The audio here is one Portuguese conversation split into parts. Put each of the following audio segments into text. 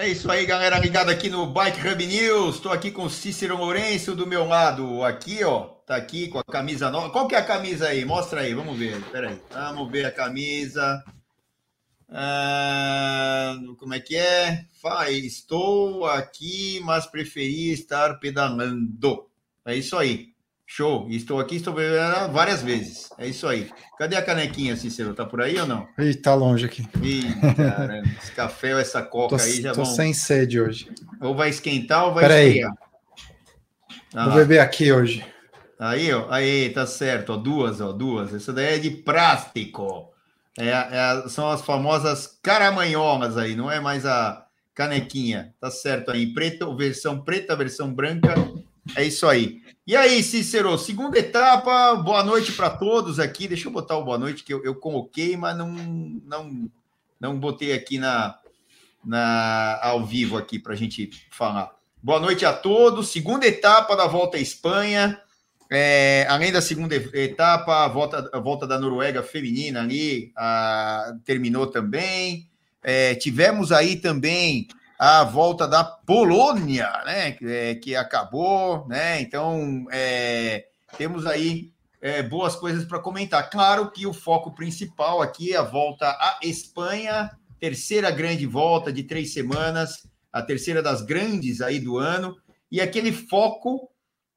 É isso aí, galera ligada aqui no Bike Hub News. Estou aqui com Cícero Lourenço do meu lado. Aqui, ó, tá aqui com a camisa nova. Qual que é a camisa aí? Mostra aí, vamos ver. Aí. Vamos ver a camisa. Ah, como é que é? Fala, estou aqui, mas preferi estar pedalando. É isso aí. Show. Estou aqui, estou bebendo várias vezes. É isso aí. Cadê a canequinha, Cícero? Tá por aí ou não? Ih, tá longe aqui. Ih, caramba. Esse café ou essa coca tô, aí já tô vão... sem sede hoje. Ou vai esquentar ou vai Pera esfriar. Ah, Vou beber aqui hoje. Aí, ó. Aí, tá certo. Ó, duas, ó. Duas. Essa daí é de plástico. É, é- são as famosas caramanholas aí. Não é mais a canequinha. Tá certo aí. Preto, versão preta, versão branca. É isso aí. E aí, Cícero, segunda etapa, boa noite para todos aqui. Deixa eu botar o boa noite que eu, eu coloquei, mas não, não, não botei aqui na, na ao vivo aqui para a gente falar. Boa noite a todos. Segunda etapa da Volta à Espanha. É, além da segunda etapa, a volta, a volta da Noruega feminina ali ah, terminou também. É, tivemos aí também a volta da Polônia, né? É, que acabou, né? Então é, temos aí é, boas coisas para comentar. Claro que o foco principal aqui é a volta à Espanha, terceira grande volta de três semanas, a terceira das grandes aí do ano, e aquele foco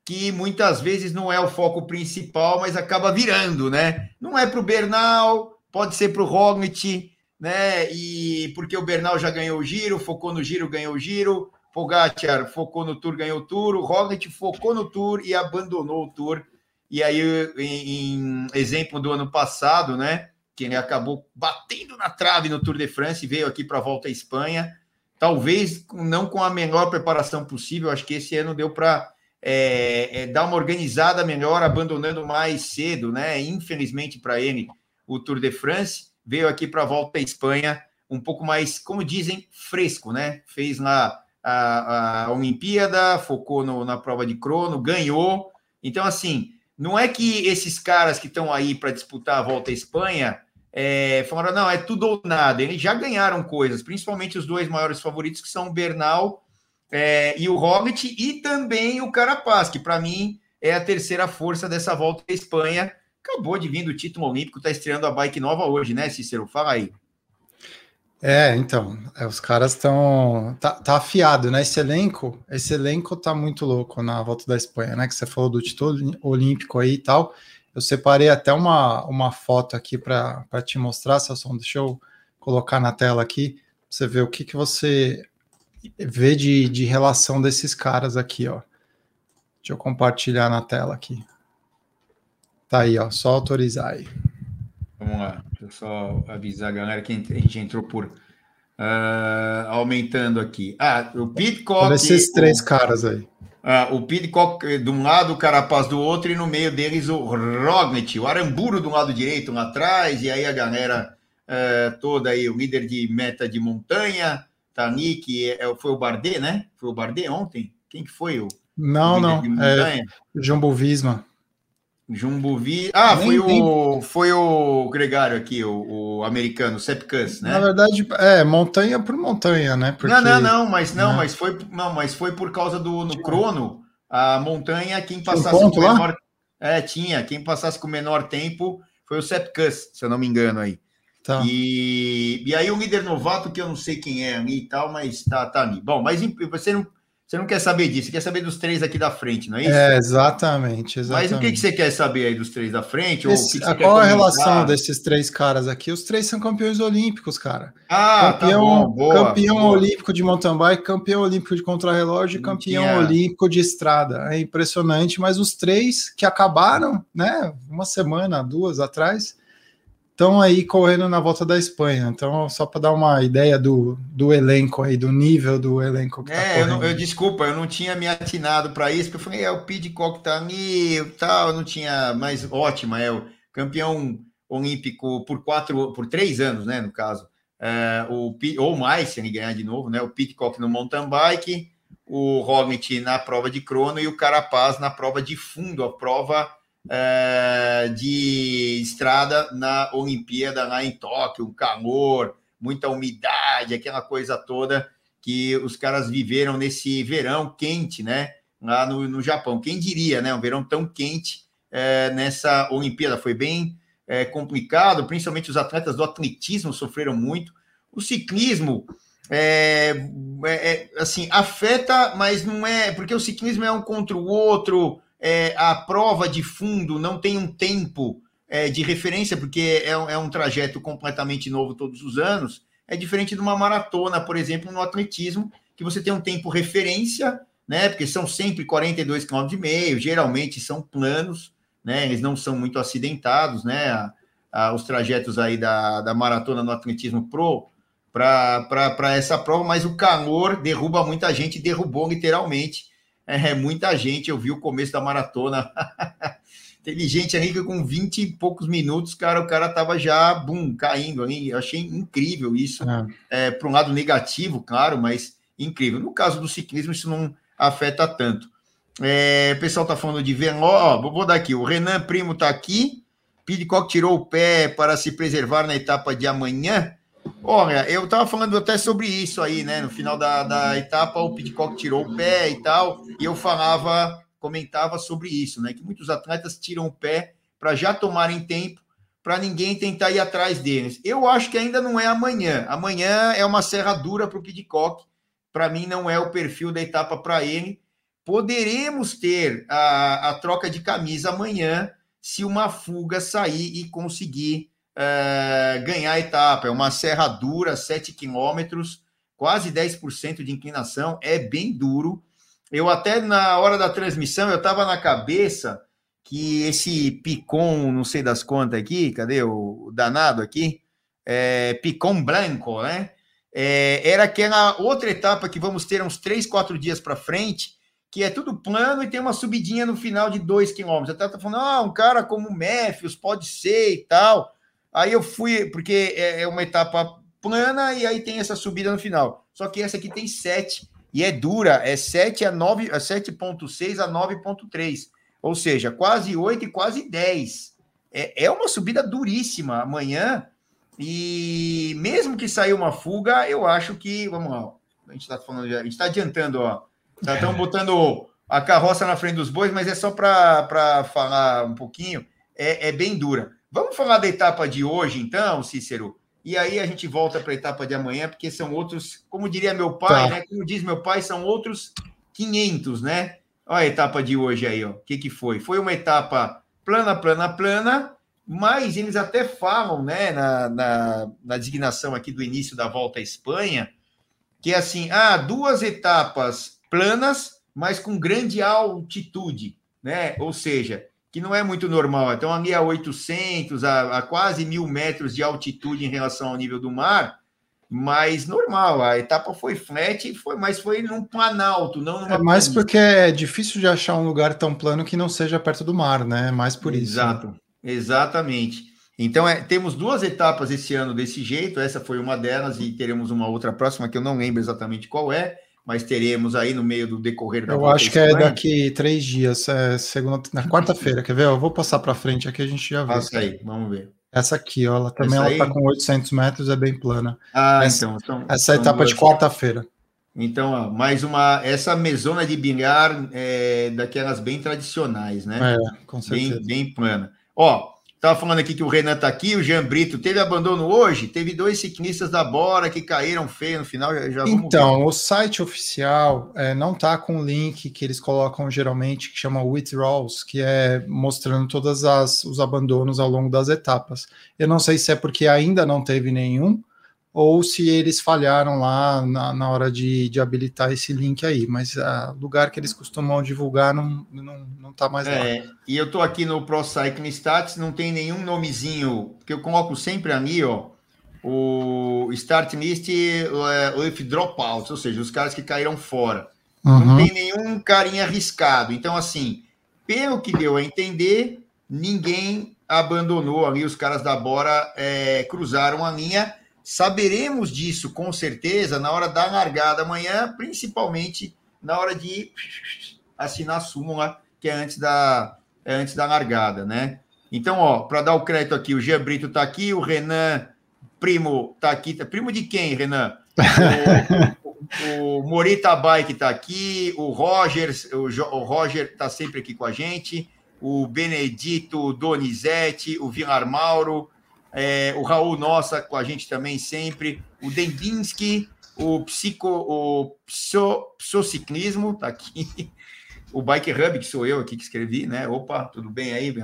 que muitas vezes não é o foco principal, mas acaba virando, né? Não é para o Bernal, pode ser para o Roglic, né? E porque o Bernal já ganhou o giro, focou no giro, ganhou o giro. Pogacar focou no Tour, ganhou o Tour. O Roglic focou no Tour e abandonou o Tour. E aí, em, em exemplo do ano passado, né? Que ele acabou batendo na trave no Tour de France e veio aqui para a volta à Espanha. Talvez não com a melhor preparação possível. Acho que esse ano deu para é, é, dar uma organizada melhor, abandonando mais cedo, né? Infelizmente para ele, o Tour de France veio aqui para a volta à Espanha um pouco mais, como dizem, fresco, né? Fez lá a, a Olimpíada, focou no, na prova de crono, ganhou. Então, assim, não é que esses caras que estão aí para disputar a volta à Espanha é, falaram, não, é tudo ou nada. Eles já ganharam coisas, principalmente os dois maiores favoritos, que são o Bernal é, e o Roglic, e também o Carapaz, que para mim é a terceira força dessa volta à Espanha. Acabou de vir do título olímpico, está estreando a bike nova hoje, né, Cícero? Fala aí. É, então, é, os caras estão. Tá, tá afiado, né? Esse elenco, esse elenco tá muito louco na volta da Espanha, né? Que você falou do título olímpico aí e tal. Eu separei até uma, uma foto aqui para te mostrar, Celso. Deixa eu colocar na tela aqui, pra você ver o que, que você vê de, de relação desses caras aqui, ó. Deixa eu compartilhar na tela aqui. Tá aí, ó. Só autorizar aí. Vamos lá, deixa eu só avisar a galera que a gente entrou por ah, aumentando aqui. Ah, o Pitcock. Olha esses o- três caras aí. Ah, o Pidcock eh, de um lado, o Carapaz do outro, e no meio deles o Roglic, o Aramburo do lado direito lá atrás, e aí a galera eh, toda aí, o líder de meta de montanha, tá ali, que é- foi o Bardet, né? Foi o Bardet ontem? Quem que foi o Não, líder não. É? Jumbo Visma. Jumbo Vi... Ah, Nem- foi o, foi o Gregário aqui, o, o americano, o Sepkus, né? Na verdade, é montanha por montanha, né? Porque Não, não, não, mas não, né? mas foi, não, mas foi por causa do no crono, a montanha, quem passasse ponto com lá? menor. É, tinha, quem passasse com menor tempo foi o Sepkus, se eu não me engano aí. Tá. E, e aí o líder novato, que eu não sei quem é ali e tal, mas tá, tá ali. Bom, mas você não, você não quer saber disso, você quer saber dos três aqui da frente, não é isso? É, exatamente, mas exatamente. o que, que você quer saber aí dos três da frente? Esse- que que qual a relação desses três caras aqui? Os três são campeões olímpicos, cara. Ah, campeão tá bom, boa, campeão boa. olímpico de mountain bike, campeão olímpico de contrarrelógio e campeão olímpico de estrada. É impressionante, mas os três que acabaram, né, uma semana, duas atrás, estão aí correndo na volta da Espanha. Então, só para dar uma ideia do, do elenco aí, do nível do elenco que tá É, eu, não, correndo. eu desculpa, eu não tinha me atinado para isso, porque eu falei, é, o Pidcock tá ali e tal, eu não tinha, mas ótima, é o campeão olímpico por quatro, por três anos, né, no caso, é, o, ou mais, se ele ganhar de novo, né, o Pidcock no mountain bike, o Roglic na prova de crono e o Carapaz na prova de fundo, a prova é, de estrada na Olimpíada lá em Tóquio, um calor, muita umidade, aquela coisa toda, que os caras viveram nesse verão quente, né? Lá no, no Japão. Quem diria, né? Um verão tão quente é, nessa Olimpíada. Foi bem é, complicado, principalmente os atletas do atletismo sofreram muito. O ciclismo é, é, assim, afeta, mas não é, porque o ciclismo é um contra o outro, é, a prova de fundo não tem um tempo é, de referência, porque é, é, um trajeto completamente novo todos os anos. É diferente de uma maratona, por exemplo, no atletismo, que você tem um tempo referência, né? Porque são sempre 42 km e meio, geralmente são planos, né? Eles não são muito acidentados, né? A, a, os trajetos aí da, da maratona no atletismo pro para essa prova, mas o calor derruba muita gente, derrubou literalmente é, muita gente. Eu vi o começo da maratona. Teve gente ali que com 20 e poucos minutos, cara, o cara tava já, bum, caindo ali. Eu achei incrível isso. É. É, Para um lado negativo, claro, mas incrível. No caso do ciclismo, isso não afeta tanto. É, o pessoal tá falando de Veló, vou dar aqui. O Renan Primo tá aqui. Pidcock tirou o pé para se preservar na etapa de amanhã. Olha, eu estava falando até sobre isso aí, né? No final da, da etapa, o Pitcock tirou o pé e tal, e eu falava, comentava sobre isso, né? Que muitos atletas tiram o pé para já tomarem tempo, para ninguém tentar ir atrás deles. Eu acho que ainda não é amanhã. Amanhã é uma serra dura para o Pitcock. Para mim, não é o perfil da etapa para ele. Poderemos ter a, a troca de camisa amanhã se uma fuga sair e conseguir é, ganhar a etapa. É uma serra dura, 7 quilômetros, quase 10% de inclinação, é bem duro. Eu até na hora da transmissão, eu estava na cabeça que esse Picon, não sei das contas aqui, cadê o, danado aqui? É, Picon Branco, né? É, era aquela outra etapa que vamos ter uns 3, 4 dias para frente, que é tudo plano e tem uma subidinha no final de 2 quilômetros. Até tá falando, ah, um cara como o Matthews pode ser e tal. Aí eu fui, porque é, é uma etapa plana e aí tem essa subida no final. Só que essa aqui tem 7 e é dura, é 7 a 9, a 7.6 a 9.3. Ou seja, quase 8 e quase 10. É, é uma subida duríssima amanhã. E mesmo que saia uma fuga, eu acho que. Vamos lá. A gente está falando já, a gente está adiantando, ó. Estão botando a carroça na frente dos bois, mas é só para falar um pouquinho. É, é bem dura. Vamos falar da etapa de hoje, então, Cícero? E aí a gente volta para a etapa de amanhã, porque são outros, como diria meu pai, tá. né? Como diz meu pai, são outros 500, né? Olha a etapa de hoje aí, ó. O que, que foi? Foi uma etapa plana, plana, plana, mas eles até falam, né, na, na, na designação aqui do início da volta à Espanha, que é assim, ah, duas etapas planas, mas com grande altitude, né? Ou seja, que não é muito normal. Então, ali a 800, a, a quase mil metros de altitude em relação ao nível do mar, mas normal. A etapa foi flat, foi, mas foi num planalto, não numa. É mais porque é difícil de achar um lugar tão plano que não seja perto do mar, né? É mais por isso. Né? Exato, né? exatamente. Então, é, temos duas etapas esse ano desse jeito. Essa foi uma delas, e teremos uma outra próxima que eu não lembro exatamente qual é mas teremos aí no meio do decorrer da Eu acho que é daqui três dias, é segunda, na quarta-feira, quer ver? Eu vou passar para frente aqui, a gente já vê. Passa aí, vamos ver. Essa aqui, ó, ela também ela está com 800 metros, é bem plana. Ah, essa, então. São, essa etapa duas... de quarta-feira. Então, ó, mais uma. Essa mesona de bilhar é daquelas bem tradicionais, né? É, com certeza. Bem, bem plana. Ó, Estava falando aqui que o Renan está aqui, o Jean Brito teve abandono hoje, teve dois ciclistas da Bora que caíram feio no final. Já então, ver. o site oficial é, não está com o link que eles colocam geralmente, que chama withdrawals, que é mostrando todos os abandonos ao longo das etapas. Eu não sei se é porque ainda não teve nenhum, ou se eles falharam lá na, na hora de, de, habilitar esse link aí, mas o uh, lugar que eles costumam divulgar não, não, não tá mais é, lá. E eu tô aqui no Pro Cycling Stats, não tem nenhum nomezinho, que eu coloco sempre ali, ó, o Start List uh, with Dropouts, ou seja, os caras que caíram fora. Uhum. Não tem nenhum carinha arriscado. Então, assim, pelo que deu a entender, ninguém abandonou ali, os caras da Bora é, cruzaram a linha Saberemos disso com certeza na hora da largada amanhã, principalmente na hora de assinar a súmula, que é antes da, é antes da largada, né? Então, ó, para dar o crédito aqui, o Jean Brito está aqui, o Renan Primo está aqui. Tá, primo de quem, Renan? O, O Morita Bike está aqui, o Roger, o, o Roger está sempre aqui com a gente, o Benedito Donizete, o Vilar Mauro, é, o Raul Nossa com a gente também sempre, o Dendinski, o Psico, o Pso, Psociclismo está aqui, o Bike Hub, que sou eu aqui que escrevi, né? Opa, tudo bem aí?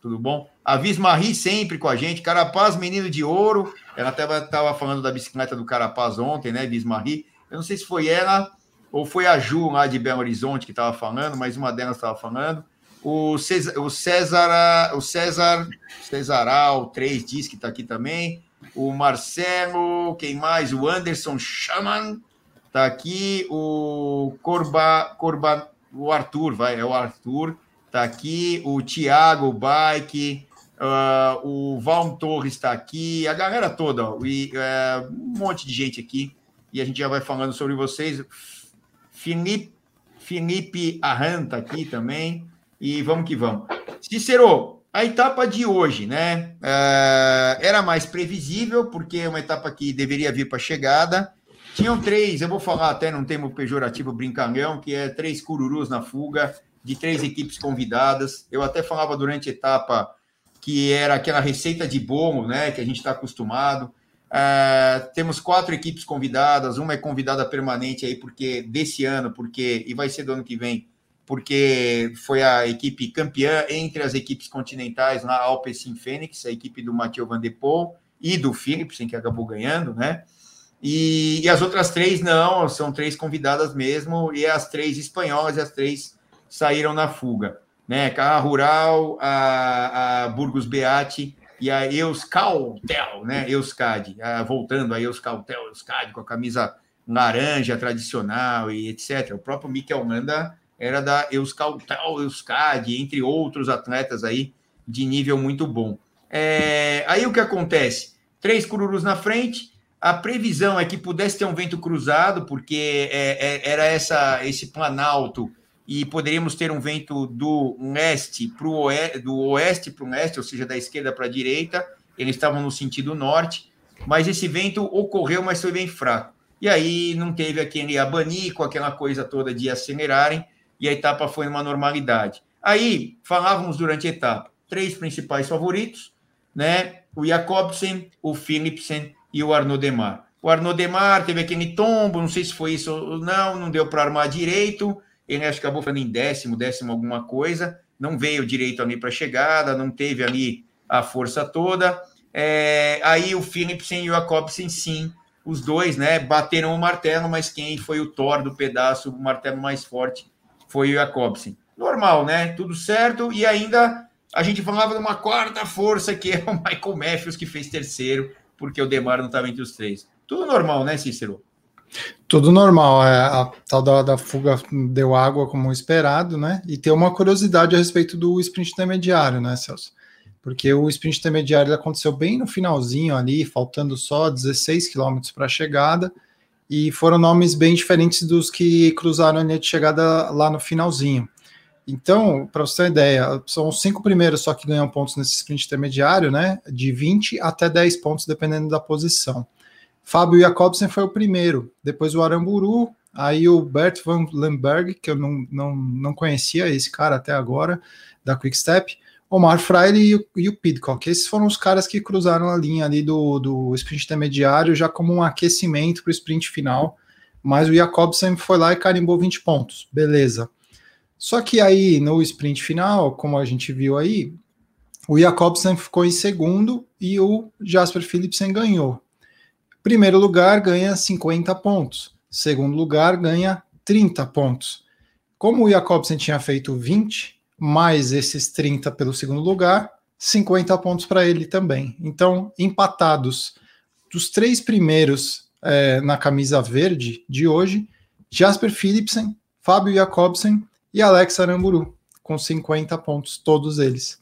Tudo bom? A Vismarri sempre com a gente, Carapaz, menino de ouro. Ela até estava falando da bicicleta do Carapaz ontem, né? Vismarri. Eu não sei se foi ela ou foi a Ju lá de Belo Horizonte que estava falando, mas uma delas estava falando. O César, o César, o César, Cesaral 3 diz que está aqui também. O Marcelo, quem mais? O Anderson Schaman está aqui. O Corba, Corba, o Arthur, vai, é o Arthur, está aqui, o Thiago Bike, uh, o Val Torres está aqui, a galera toda, ó, e, uh, um monte de gente aqui, e a gente já vai falando sobre vocês. Felipe, Felipe Arran está aqui também, e vamos que vamos. Cícero, a etapa de hoje, né? Uh, era mais previsível, porque é uma etapa que deveria vir para chegada, tinham três, eu vou falar até num termo pejorativo brincalhão, que é três cururus na fuga, de três equipes convidadas. Eu até falava durante a etapa que era aquela receita de bolo, né, que a gente está acostumado. Uh, temos quatro equipes convidadas, uma é convidada permanente aí porque desse ano, porque e vai ser do ano que vem, porque foi a equipe campeã entre as equipes continentais na Alpecin Fênix, a equipe do Mathieu Van der Poel e do Philipsen que acabou ganhando, né? E, e, as outras três não, são três convidadas mesmo, e as três espanholas e as três saíram na fuga. Né? A Rural, a, a Burgos Beati e a Euskaltel, né? Euskadi, a, voltando a Euskaltel, Euskadi, com a camisa laranja tradicional e etc. O próprio Mikel Landa era da Euskaltel, Euskadi, entre outros atletas aí de nível muito bom. É, aí o que acontece? Três cururus na frente, a previsão é que pudesse ter um vento cruzado, porque é, é, era essa, esse planalto e poderíamos ter um vento do leste para o oeste, do oeste para o leste, ou seja, da esquerda para a direita. Eles estavam no sentido norte, mas esse vento ocorreu, mas foi bem fraco. E aí não teve aquele abanico, aquela coisa toda de acelerarem, e a etapa foi uma normalidade. Aí falávamos durante a etapa, três principais favoritos, né? O Jacobsen, o Philipsen e o Arnaud Demar. O Arnaud Demar teve aquele tombo, não sei se foi isso ou não, não deu para armar direito. Ele acho que acabou ficando em décimo, décimo alguma coisa. Não veio direito ali para a chegada, não teve ali a força toda. É, aí o Philipsen e o Jacobsen, sim, os dois, né, bateram o martelo, mas quem foi o Thor do pedaço, o martelo mais forte, foi o Jacobsen. Normal, né? Tudo certo. E ainda a gente falava de uma quarta força, que é o Michael Matthews, que fez terceiro porque o Demar não estava entre os três. Tudo normal, né, Cícero? Tudo normal. É, a tal da, da, fuga deu água como esperado, né? E tem uma curiosidade a respeito do sprint intermediário, né, Celso? Porque o sprint intermediário aconteceu bem no finalzinho ali, faltando só 16 quilômetros para a chegada, e foram nomes bem diferentes dos que cruzaram a linha de chegada lá no finalzinho. Então, para você ter uma ideia, são os cinco primeiros só que ganham pontos nesse sprint intermediário, né? De 20 até 10 pontos, dependendo da posição. Fábio Jacobsen foi o primeiro, depois o Aramburu, aí o Bert van Lemberg, que eu não, não, não conhecia esse cara até agora, da Quick Step, Omar Freire e o, e o Pidcock. Esses foram os caras que cruzaram a linha ali do, do sprint intermediário já como um aquecimento para o sprint final, mas o Jacobsen foi lá e carimbou 20 pontos. Beleza. Só que aí no sprint final, como a gente viu aí, o Jacobsen ficou em segundo e o Jasper Philipsen ganhou. Primeiro lugar ganha 50 pontos, segundo lugar ganha 30 pontos. Como o Jacobsen tinha feito 20, mais esses 30 pelo segundo lugar, 50 pontos para ele também. Então, empatados dos três primeiros é, na camisa verde de hoje, Jasper Philipsen, Fábio Jacobsen e Alex Aramburu, com 50 pontos, todos eles.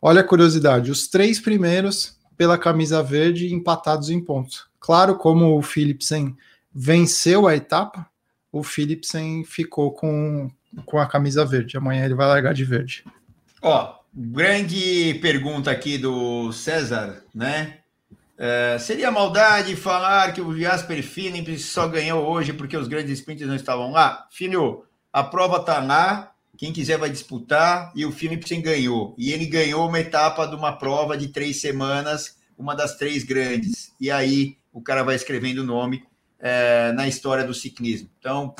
Olha a curiosidade, os três primeiros pela camisa verde empatados em pontos. Claro, como o Philipsen venceu a etapa, o Philipsen ficou com, com a camisa verde. Amanhã ele vai largar de verde. Ó, grande pergunta aqui do César, né? É, seria maldade falar que o Jasper Phillips só ganhou hoje porque os grandes sprinters não estavam lá? Filho, a prova está lá, quem quiser vai disputar, e o Philipsen ganhou. E ele ganhou uma etapa de uma prova de três semanas, uma das três grandes. E aí o cara vai escrevendo o nome é, na história do ciclismo. Então,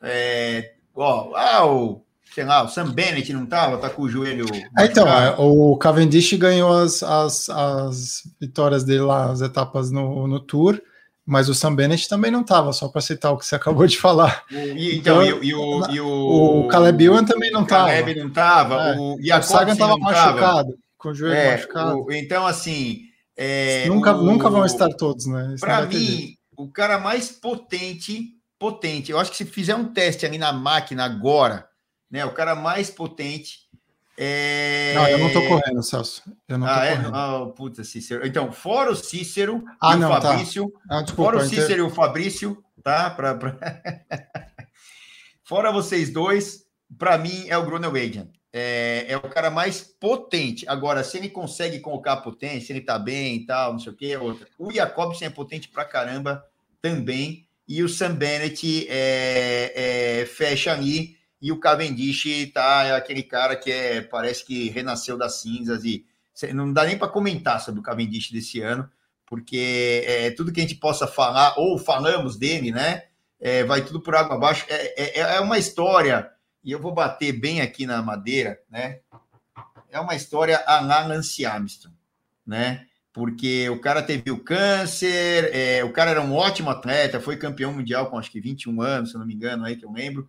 é, ó, ah, o sei lá, o Sam Bennett não estava, tá com o joelho. É, então, é, o Cavendish ganhou as, as, as vitórias dele lá, as etapas no, no Tour, mas o Sam Bennett também não estava, só para citar o que você acabou de falar. E, então, então e, e, o, e o, o Caleb Ewan também não estava. O Caleb não estava, é, o, o Sagan estava machucado, com o joelho é, machucado. O, então, assim. É, nunca, nunca vão estar todos, né? Para mim, o cara mais potente, potente, eu acho que se fizer um teste ali na máquina agora, né? O cara mais potente. É... Não, eu não tô correndo, Celso. Eu não ah, tô é? correndo. Ah, puta, Cícero. Então, fora o Cícero ah, e não, o Fabrício. Tá. Ah, desculpa, fora o Cícero e o Fabrício, tá? Pra, pra... fora vocês dois, para mim é o Grunewagen. É, é o cara mais potente. Agora, se ele consegue colocar potência, se ele tá bem e tal, não sei o que, é outra. O Jacobsen é potente pra caramba também. E o Sam Bennett é, é, fecha ali e o Cavendish tá é aquele cara que é, parece que renasceu das cinzas e não dá nem para comentar sobre o Cavendish desse ano, porque é, tudo que a gente possa falar, ou falamos dele, né? É, vai tudo por água abaixo. É, é, é uma história, e eu vou bater bem aqui na madeira, né? É uma história a la Lance Armstrong, né? Porque o cara teve o câncer, é, o cara era um ótimo atleta, foi campeão mundial com acho que 21 anos, se não me engano, aí que eu lembro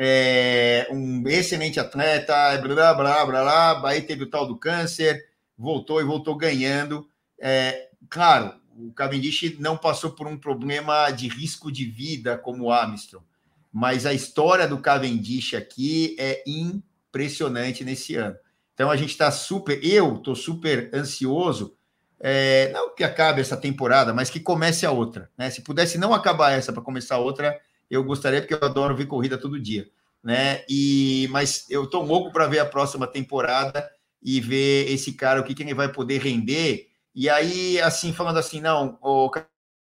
é, um excelente atleta, blá, blá, blá, blá, aí teve o tal do câncer, voltou e voltou ganhando. É, claro, o Cavendish não passou por um problema de risco de vida como o Armstrong, mas a história do Cavendish aqui é impressionante nesse ano. Então a gente está super, eu estou super ansioso, é, não que acabe essa temporada, mas que comece a outra. Né? Se pudesse não acabar essa para começar outra, eu gostaria, porque eu adoro ver corrida todo dia, né? E, mas eu tô louco para ver a próxima temporada e ver esse cara, o que, que ele vai poder render. E aí, assim, falando assim, não, o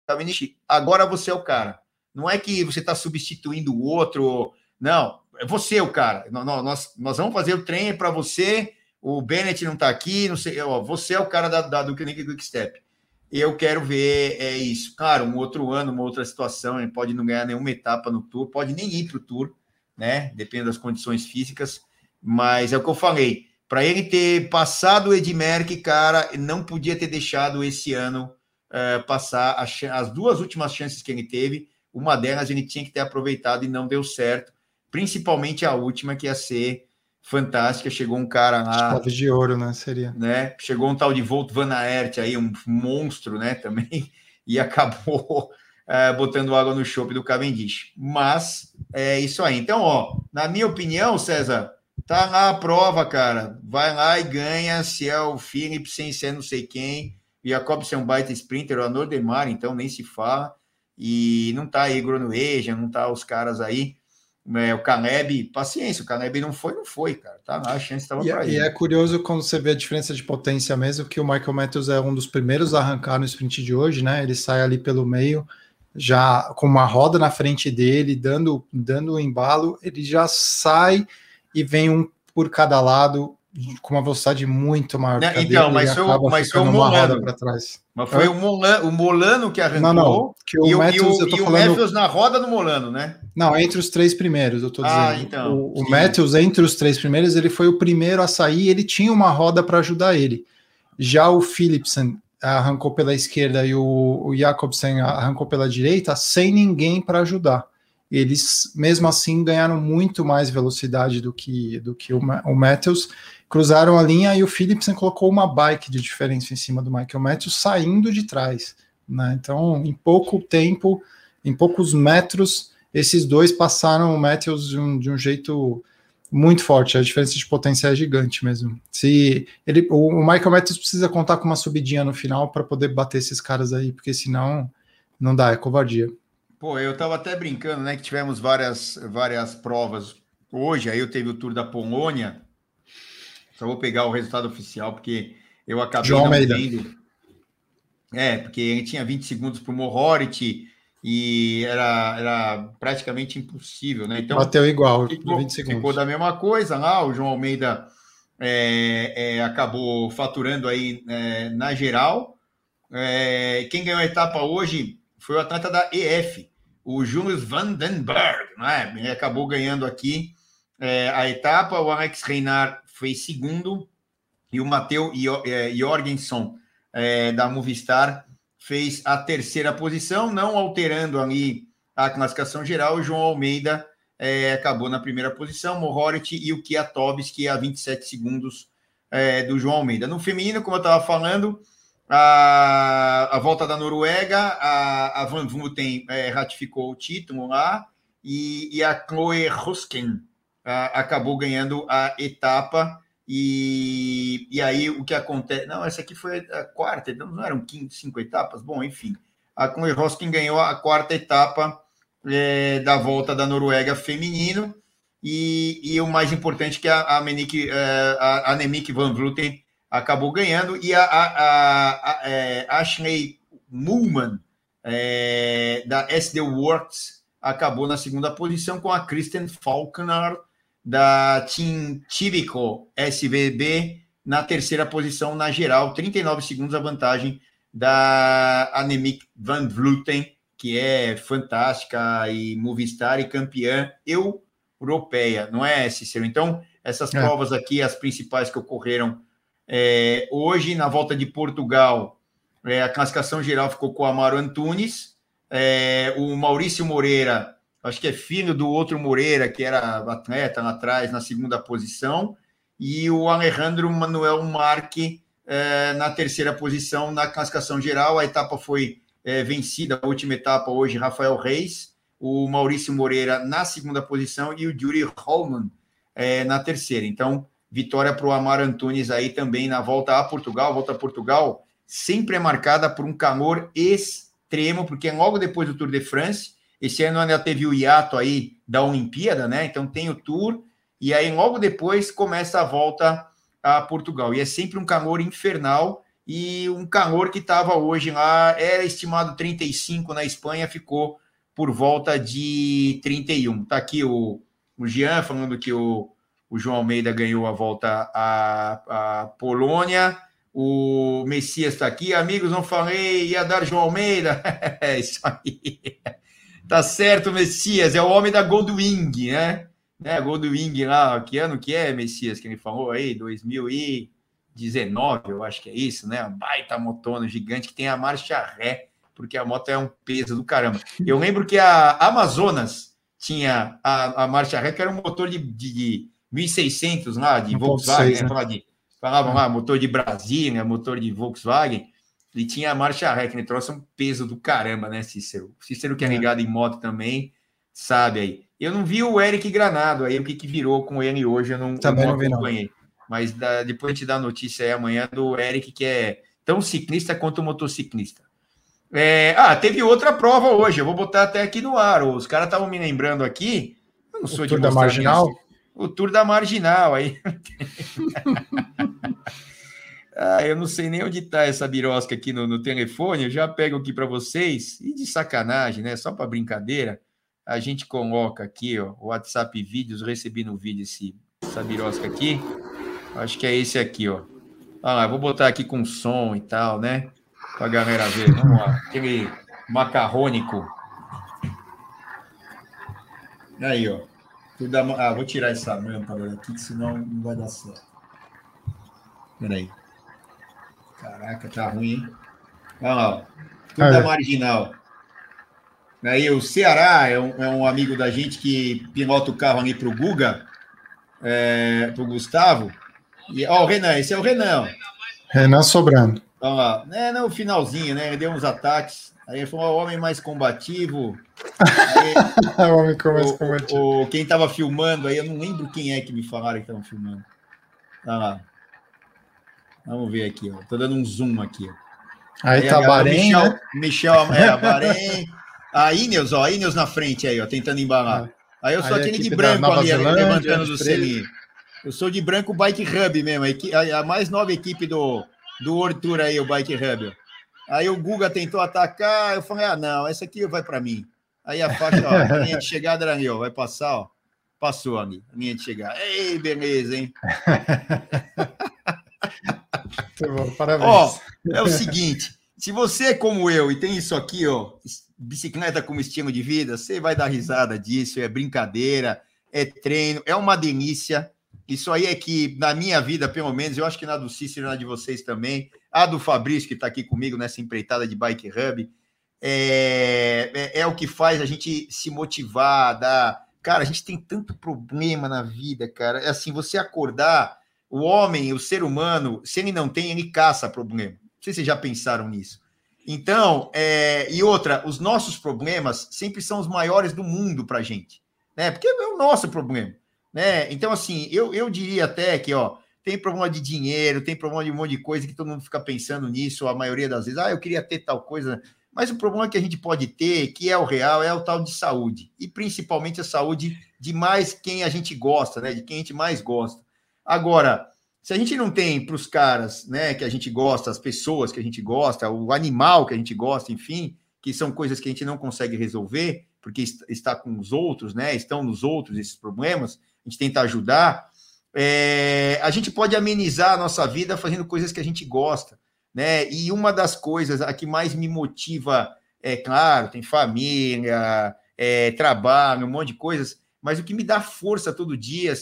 Cavendish, agora você é o cara. Não é que você está substituindo o outro, não, é você o cara. Nós, nós vamos fazer o trem para você. O Bennett não está aqui, não sei, ó, você é o cara da, da do Clinic Quick Step eu quero ver é isso. Claro, um outro ano, uma outra situação, ele pode não ganhar nenhuma etapa no Tour, pode nem ir para o Tour, né? Depende das condições físicas, mas é o que eu falei. Para ele ter passado o Edmerck, cara, não podia ter deixado esse ano uh, passar as, as duas últimas chances que ele teve. Uma delas ele tinha que ter aproveitado e não deu certo, principalmente a última, que ia ser fantástica. Chegou um cara lá. Chave de ouro, né? Seria. Né? Chegou um tal de Volt Van Aert aí, um monstro, né? Também, e acabou é, botando água no chope do Cavendish. Mas é isso aí. Então, ó, na minha opinião, César, tá lá a prova, cara. Vai lá e ganha. Se é o Phillips, sem ser não sei quem. Jacobsen é um baita sprinter, o Nordemar, então nem se fala. E não tá aí Gronueja, não tá os caras aí. É, o Caleb, paciência, o Caleb não foi, não foi, cara. Tá a chance estava para ele. E é curioso quando você vê a diferença de potência mesmo, que o Michael Matthews é um dos primeiros a arrancar no sprint de hoje, né? Ele sai ali pelo meio, já com uma roda na frente dele, dando dando o embalo, ele já sai e vem um por cada lado com uma velocidade muito maior. Não, então, mas foi, mas foi o Molano. para trás. Mas foi o Molano, o Molano que arrancou. Não, não. Que o e, Matthews, e o, e falando... o Matthews na roda do Molano, né? Não, entre os três primeiros, eu tô ah, dizendo. Então, o, o Matthews, entre os três primeiros, ele foi o primeiro a sair, ele tinha uma roda para ajudar ele. Já o Philipsen arrancou pela esquerda e o, o Jacobsen arrancou pela direita, sem ninguém para ajudar eles mesmo assim ganharam muito mais velocidade do que, do que o, o Matthews, cruzaram a linha e o Philipsen colocou uma bike de diferença em cima do Michael Matthews saindo de trás. Né? Então, em pouco tempo, em poucos metros, esses dois passaram o Matthews de um, de um jeito muito forte. A diferença de potência é gigante mesmo. Se ele, o, o Michael Matthews precisa contar com uma subidinha no final para poder bater esses caras aí, porque senão não dá, é covardia. Pô, eu estava até brincando, né, que tivemos várias, várias provas hoje, aí eu teve o Tour da Polônia, só vou pegar o resultado oficial, porque eu acabei João não Almeida. vendo. É, porque ele tinha 20 segundos para o Mohoric e era, era praticamente impossível, né? Então, Bateu igual, ficou, 20 segundos. Ficou da mesma coisa lá, o João Almeida é, é, acabou faturando aí é, na geral. É, quem ganhou a etapa hoje foi o atleta da EF, o Julius Vandenberg, né? Ele acabou ganhando aqui é, a etapa, o Alex Reinar fez segundo e o Matheus é, Jorgensen é, da Movistar fez a terceira posição, não alterando ali a classificação geral. O João Almeida é, acabou na primeira posição, Mohoric e o Kiatovski a 27 segundos é, do João Almeida. No feminino, como eu estava falando, a, a, volta da Noruega, a, a Van Vluten é, ratificou o título lá e, e a Chloe Hosken acabou ganhando a etapa. E, e aí o que acontece? Não, essa aqui foi a quarta, então não eram 15, cinco etapas? Bom, enfim. A Chloe Hoskin ganhou a quarta etapa é, da volta da Noruega feminino. E, e o mais importante que a, a, Menique, é, a, a Nemik Van Vluten acabou ganhando. E a, a, a, é, Ashley Mullman, é, da SD Works, acabou na segunda posição com a Kristen Falconer da Team Tibico SBB na terceira posição na geral, 39 segundos a vantagem da Annemiek van Vleuten, que é fantástica e Movistar e campeã europeia, não é, Cícero? Então, essas é. provas aqui, as principais que ocorreram é, hoje, na volta de Portugal, é, a classificação geral ficou com o Amaro Antunes, é, o Maurício Moreira acho que é filho do outro Moreira, que era atleta lá atrás, na segunda posição, e o Alejandro Manuel Marque eh, na terceira posição na classificação geral. A etapa foi eh, vencida, a última etapa hoje, Rafael Reis, o Maurício Moreira na segunda posição e o Yuri Holman eh, na terceira. Então, vitória para o Amar Antunes aí também na volta a Portugal. Volta a Portugal sempre é marcada por um calor extremo, porque é logo depois do Tour de France esse ano ainda teve o hiato aí da Olimpíada, né? Então tem o Tour, e aí logo depois começa a volta a Portugal. E é sempre um calor infernal, e um calor que estava hoje lá, era estimado 35 na Espanha, ficou por volta de 31. Tá aqui o, o Jean falando que o, o João Almeida ganhou a volta à, à Polônia. O Messias está aqui. Amigos, não falei, ia dar João Almeida. é isso aí. Tá certo, Messias, é o homem da Goldwing, né? né? Goldwing lá, que ano que é, Messias, que ele falou aí? 2019, eu acho que é isso, né? Uma baita motona gigante que tem a marcha ré, porque a moto é um peso do caramba. Eu lembro que a Amazonas tinha a, a marcha ré, que era um motor de, de, de 1600 lá, de Volkswagen, 6, né? de, falavam lá, motor de Brasília, motor de Volkswagen. E tinha a marcha ré, que ele trouxe um peso do caramba, né, Cícero? Cícero que é, é ligado em moto também, sabe aí. Eu não vi o Eric Granado aí, o que, que virou com ele hoje, eu não, Também eu não, não acompanhei. Não. Mas da, depois a gente dá a notícia aí amanhã do Eric, que é tão ciclista quanto motociclista. É, ah, teve outra prova hoje, eu vou botar até aqui no ar. Os caras estavam me lembrando aqui. Eu não sou o de Tour da Marginal? o Tour da Marginal aí. Ah, eu não sei nem onde está essa birosca aqui no, no, telefone, eu já pego aqui para vocês, e de sacanagem, né? Só para brincadeira, a gente coloca aqui, ó, WhatsApp Vídeos, recebi no vídeo esse, essa birosca aqui, acho que é esse aqui, ó. Ah, lá, vou botar aqui com som e tal, né? Para a galera ver, vamos lá, aquele macarrônico. Aí, ó. Ah, vou tirar essa lâmpada aqui, senão não vai dar certo. Peraí. Caraca, tá ruim, hein? Olha lá, tudo é. marginal. Aí o Ceará é um, é um, amigo da gente que pilota o carro ali para o Guga, é, para o Gustavo. E, ó, o Renan, esse é o Renan. Renan sobrando. Olha lá, é, no finalzinho, né? Ele deu uns ataques. Aí ele foi o homem mais combativo. o homem mais combativo. O, o, quem estava filmando aí, eu não lembro quem é que me falaram que estavam filmando. Olha lá. Vamos ver aqui, ó. Tô dando um zoom aqui. Aí, aí tá Bahrein, Michel, né? Michel, é, Bahrein. A Ineos, ó, a Ineos na frente aí, ó, tentando embalar. É. Aí eu sou aí aquele de branco ali, Zelândia, levantando do selinho. Eu sou de branco Bike Hub mesmo, a, a, mais nova equipe do, do World Tour aí, o Bike Hub. Aí o Guga tentou atacar, eu falei, ah, não, essa aqui vai para mim. Aí a faixa, ó, a linha de chegada era vai passar, ó. Passou ali, a linha de chegada. Ei, beleza, hein? Muito bom, parabéns. Ó, é o seguinte, se você é como eu e tem isso aqui, ó, bicicleta como estilo de vida, você vai dar risada disso, é brincadeira, é treino, é uma delícia. Isso aí é que, na minha vida, pelo menos, eu acho que na do Cícero na de vocês também, a do Fabrício, que está aqui comigo nessa empreitada de Bike Hub, é, é, é, o que faz a gente se motivar, dar. Cara, a gente tem tanto problema na vida, cara. É assim, você acordar, o homem, o ser humano, se ele não tem, ele caça problema. Não sei se vocês já pensaram nisso. Então, é, e outra, os nossos problemas sempre são os maiores do mundo para a gente, né? Porque é o nosso problema. Né? Então, assim, eu, eu diria até que, ó, tem problema de dinheiro, tem problema de um monte de coisa que todo mundo fica pensando nisso, a maioria das vezes, ah, eu queria ter tal coisa, mas o problema que a gente pode ter, que é o real, é o tal de saúde, e principalmente a saúde de mais quem a gente gosta, né, de quem a gente mais gosta. Agora, se a gente não tem para os caras, né, que a gente gosta, as pessoas que a gente gosta, o animal que a gente gosta, enfim, que são coisas que a gente não consegue resolver, porque está com os outros, né, estão nos outros esses problemas, a gente tenta ajudar, é, a gente pode amenizar a nossa vida fazendo coisas que a gente gosta, né? E uma das coisas a que mais me motiva, é claro, tem família, é, trabalho, um monte de coisas, mas o que me dá força todo dia,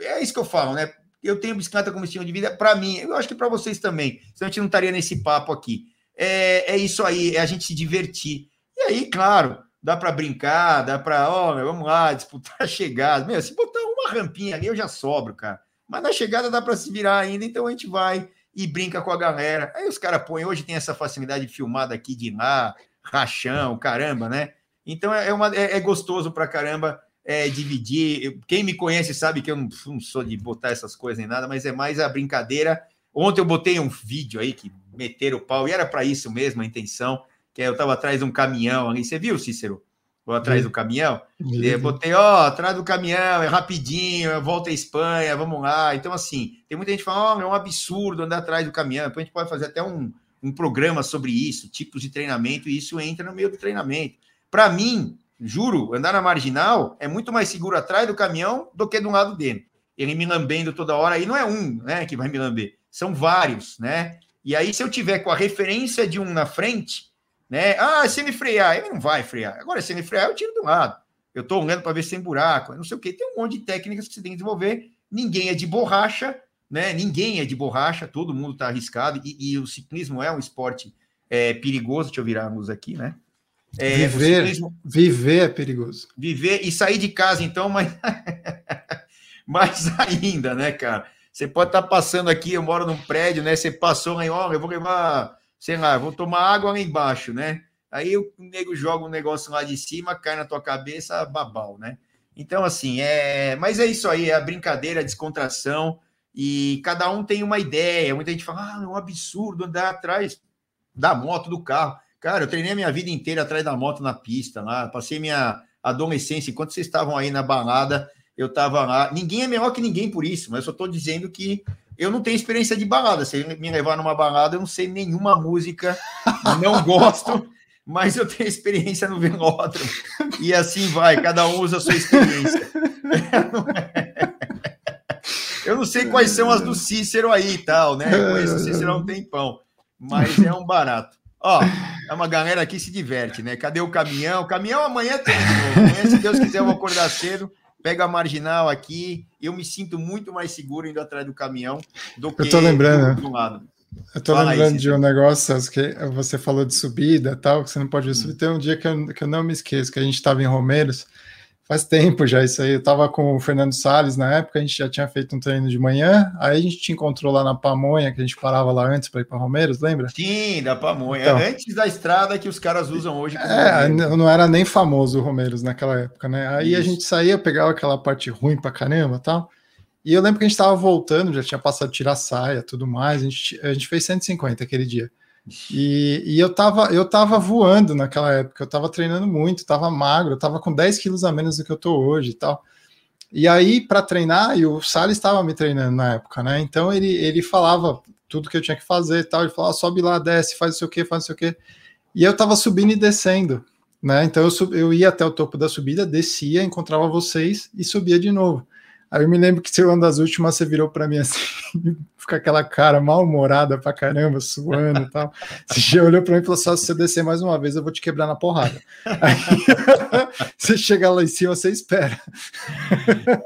é isso que eu falo, né? Eu tenho bicicleta como estilo de vida para mim, eu acho que para vocês também, senão a gente não estaria nesse papo aqui. É, é isso aí, é a gente se divertir. E aí, claro, dá para brincar, dá para, ó, oh, vamos lá, disputar a chegada. Meu, se botar uma rampinha ali, eu já sobro, cara. Mas na chegada dá para se virar ainda, então a gente vai e brinca com a galera. Aí os caras põem, hoje tem essa facilidade de filmar daqui de lá, rachão, caramba, né? Então é, uma, é, é gostoso pra caramba é, dividir. Quem me conhece sabe que eu não, não sou de botar essas coisas nem nada, mas é mais a brincadeira. Ontem eu botei um vídeo aí que meteram o pau, e era para isso mesmo a intenção que eu estava atrás de um caminhão ali. Você viu, Cícero? Ou atrás do caminhão? Eu botei, ó, atrás do caminhão, é rapidinho, volta à Espanha, vamos lá. Então, assim, tem muita gente falando, oh, é um absurdo andar atrás do caminhão. Depois a gente pode fazer até um, um programa sobre isso, tipos de treinamento, e isso entra no meio do treinamento. Para mim, juro, andar na marginal é muito mais seguro atrás do caminhão do que do lado dele. Ele me lambendo toda hora, e não é um, né, que vai me lamber, são vários, né? E aí, se eu tiver com a referência de um na frente, né? Ah, se ele frear, ele não vai frear. Agora, se ele frear, eu tiro do lado. Eu estou olhando para ver se tem buraco, não sei o que. Tem um monte de técnicas que você tem que desenvolver. Ninguém é de borracha, né? Ninguém é de borracha, todo mundo está arriscado. E, e, o ciclismo é um esporte é, perigoso. Deixa eu virar a luz aqui, né? É, viver, ciclismo... viver é perigoso. Viver e sair de casa, então, mas mais ainda, né, cara? Você pode estar passando aqui, eu moro num prédio, né? Você passou aí, ó, eu vou levar sei lá, vou tomar água lá embaixo, né? Aí o nego joga um negócio lá de cima, cai na tua cabeça, babau, né? Então, assim, é. Mas é isso aí, é a brincadeira, a descontração, e cada um tem uma ideia. Muita gente fala, ah, é um absurdo andar atrás da moto, do carro. Cara, eu treinei a minha vida inteira atrás da moto na pista lá, passei minha adolescência, enquanto vocês estavam aí na balada, eu estava lá. Ninguém é melhor que ninguém por isso, mas eu só estou dizendo que eu não tenho experiência de balada. Se me levar numa balada, eu não sei nenhuma música, não gosto, mas eu tenho experiência no velódromo. E assim vai, cada um usa a sua experiência. Eu não sei quais são as do Cícero aí e tal, né? Eu conheço o Cícero há um tempão, mas é um barato. Ó, é uma galera aqui se diverte, né? Cadê o caminhão? O caminhão amanhã tem de novo. Amanhã, se Deus quiser, eu vou acordar cedo pega a marginal aqui, eu me sinto muito mais seguro indo atrás do caminhão do que eu tô lembrando, do, do lado. Eu tô Fala lembrando aí, de um negócio que você falou de subida tal, que você não pode subir. Hum. Tem um dia que eu, que eu não me esqueço, que a gente estava em Romeiros, Faz tempo já isso aí. Eu tava com o Fernando Salles na época, a gente já tinha feito um treino de manhã, aí a gente te encontrou lá na Pamonha, que a gente parava lá antes para ir para Romeiros, lembra? Sim, da Pamonha. Então, antes da estrada que os caras usam hoje. É, não era nem famoso o Romeiros naquela época, né? Aí isso. a gente saía, pegava aquela parte ruim pra caramba tal. E eu lembro que a gente tava voltando, já tinha passado tirar saia, tudo mais. A gente, a gente fez 150 aquele dia. E, e, eu, tava, eu tava voando naquela época, eu tava treinando muito, tava magro, eu tava com 10 quilos a menos do que eu tô hoje e tal. E aí, para treinar, e o Salles estava me treinando na época, né? Então ele, ele falava tudo que eu tinha que fazer e tal. Ele falou: ah, sobe lá, desce, faz sei o que, faz não o que. E eu tava subindo e descendo, né? Então eu, eu ia até o topo da subida, descia, encontrava vocês e subia de novo. Aí eu me lembro que uma das últimas você virou para mim assim, fica aquela cara mal-humorada pra caramba, suando e tal. Você já olhou para mim e falou: só se você descer mais uma vez, eu vou te quebrar na porrada. Aí, você chega lá em cima, você espera.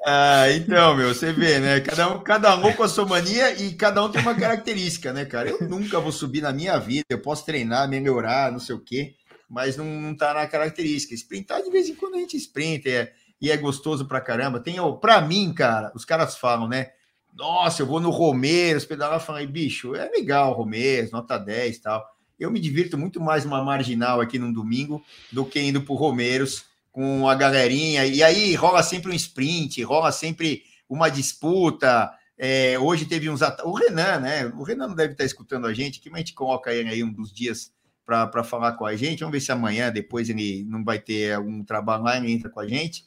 Ah, então, meu, você vê, né? Cada um, cada um com a sua mania e cada um tem uma característica, né, cara? Eu nunca vou subir na minha vida, eu posso treinar, melhorar, não sei o quê, mas não, não tá na característica. Sprintar de vez em quando a gente sprinta, é e é gostoso pra caramba. Tem, para mim, cara, os caras falam, né? Nossa, eu vou no Romeiros, pedalar, falei, bicho, é legal Romeiros, nota 10 e tal. Eu me divirto muito mais numa marginal aqui num domingo do que indo pro Romeiros com a galerinha. E aí rola sempre um sprint, rola sempre uma disputa. É, hoje teve uns. O Renan, né? O Renan não deve estar escutando a gente, que a gente coloca ele aí um dos dias para falar com a gente. Vamos ver se amanhã, depois ele não vai ter algum trabalho lá, ele entra com a gente.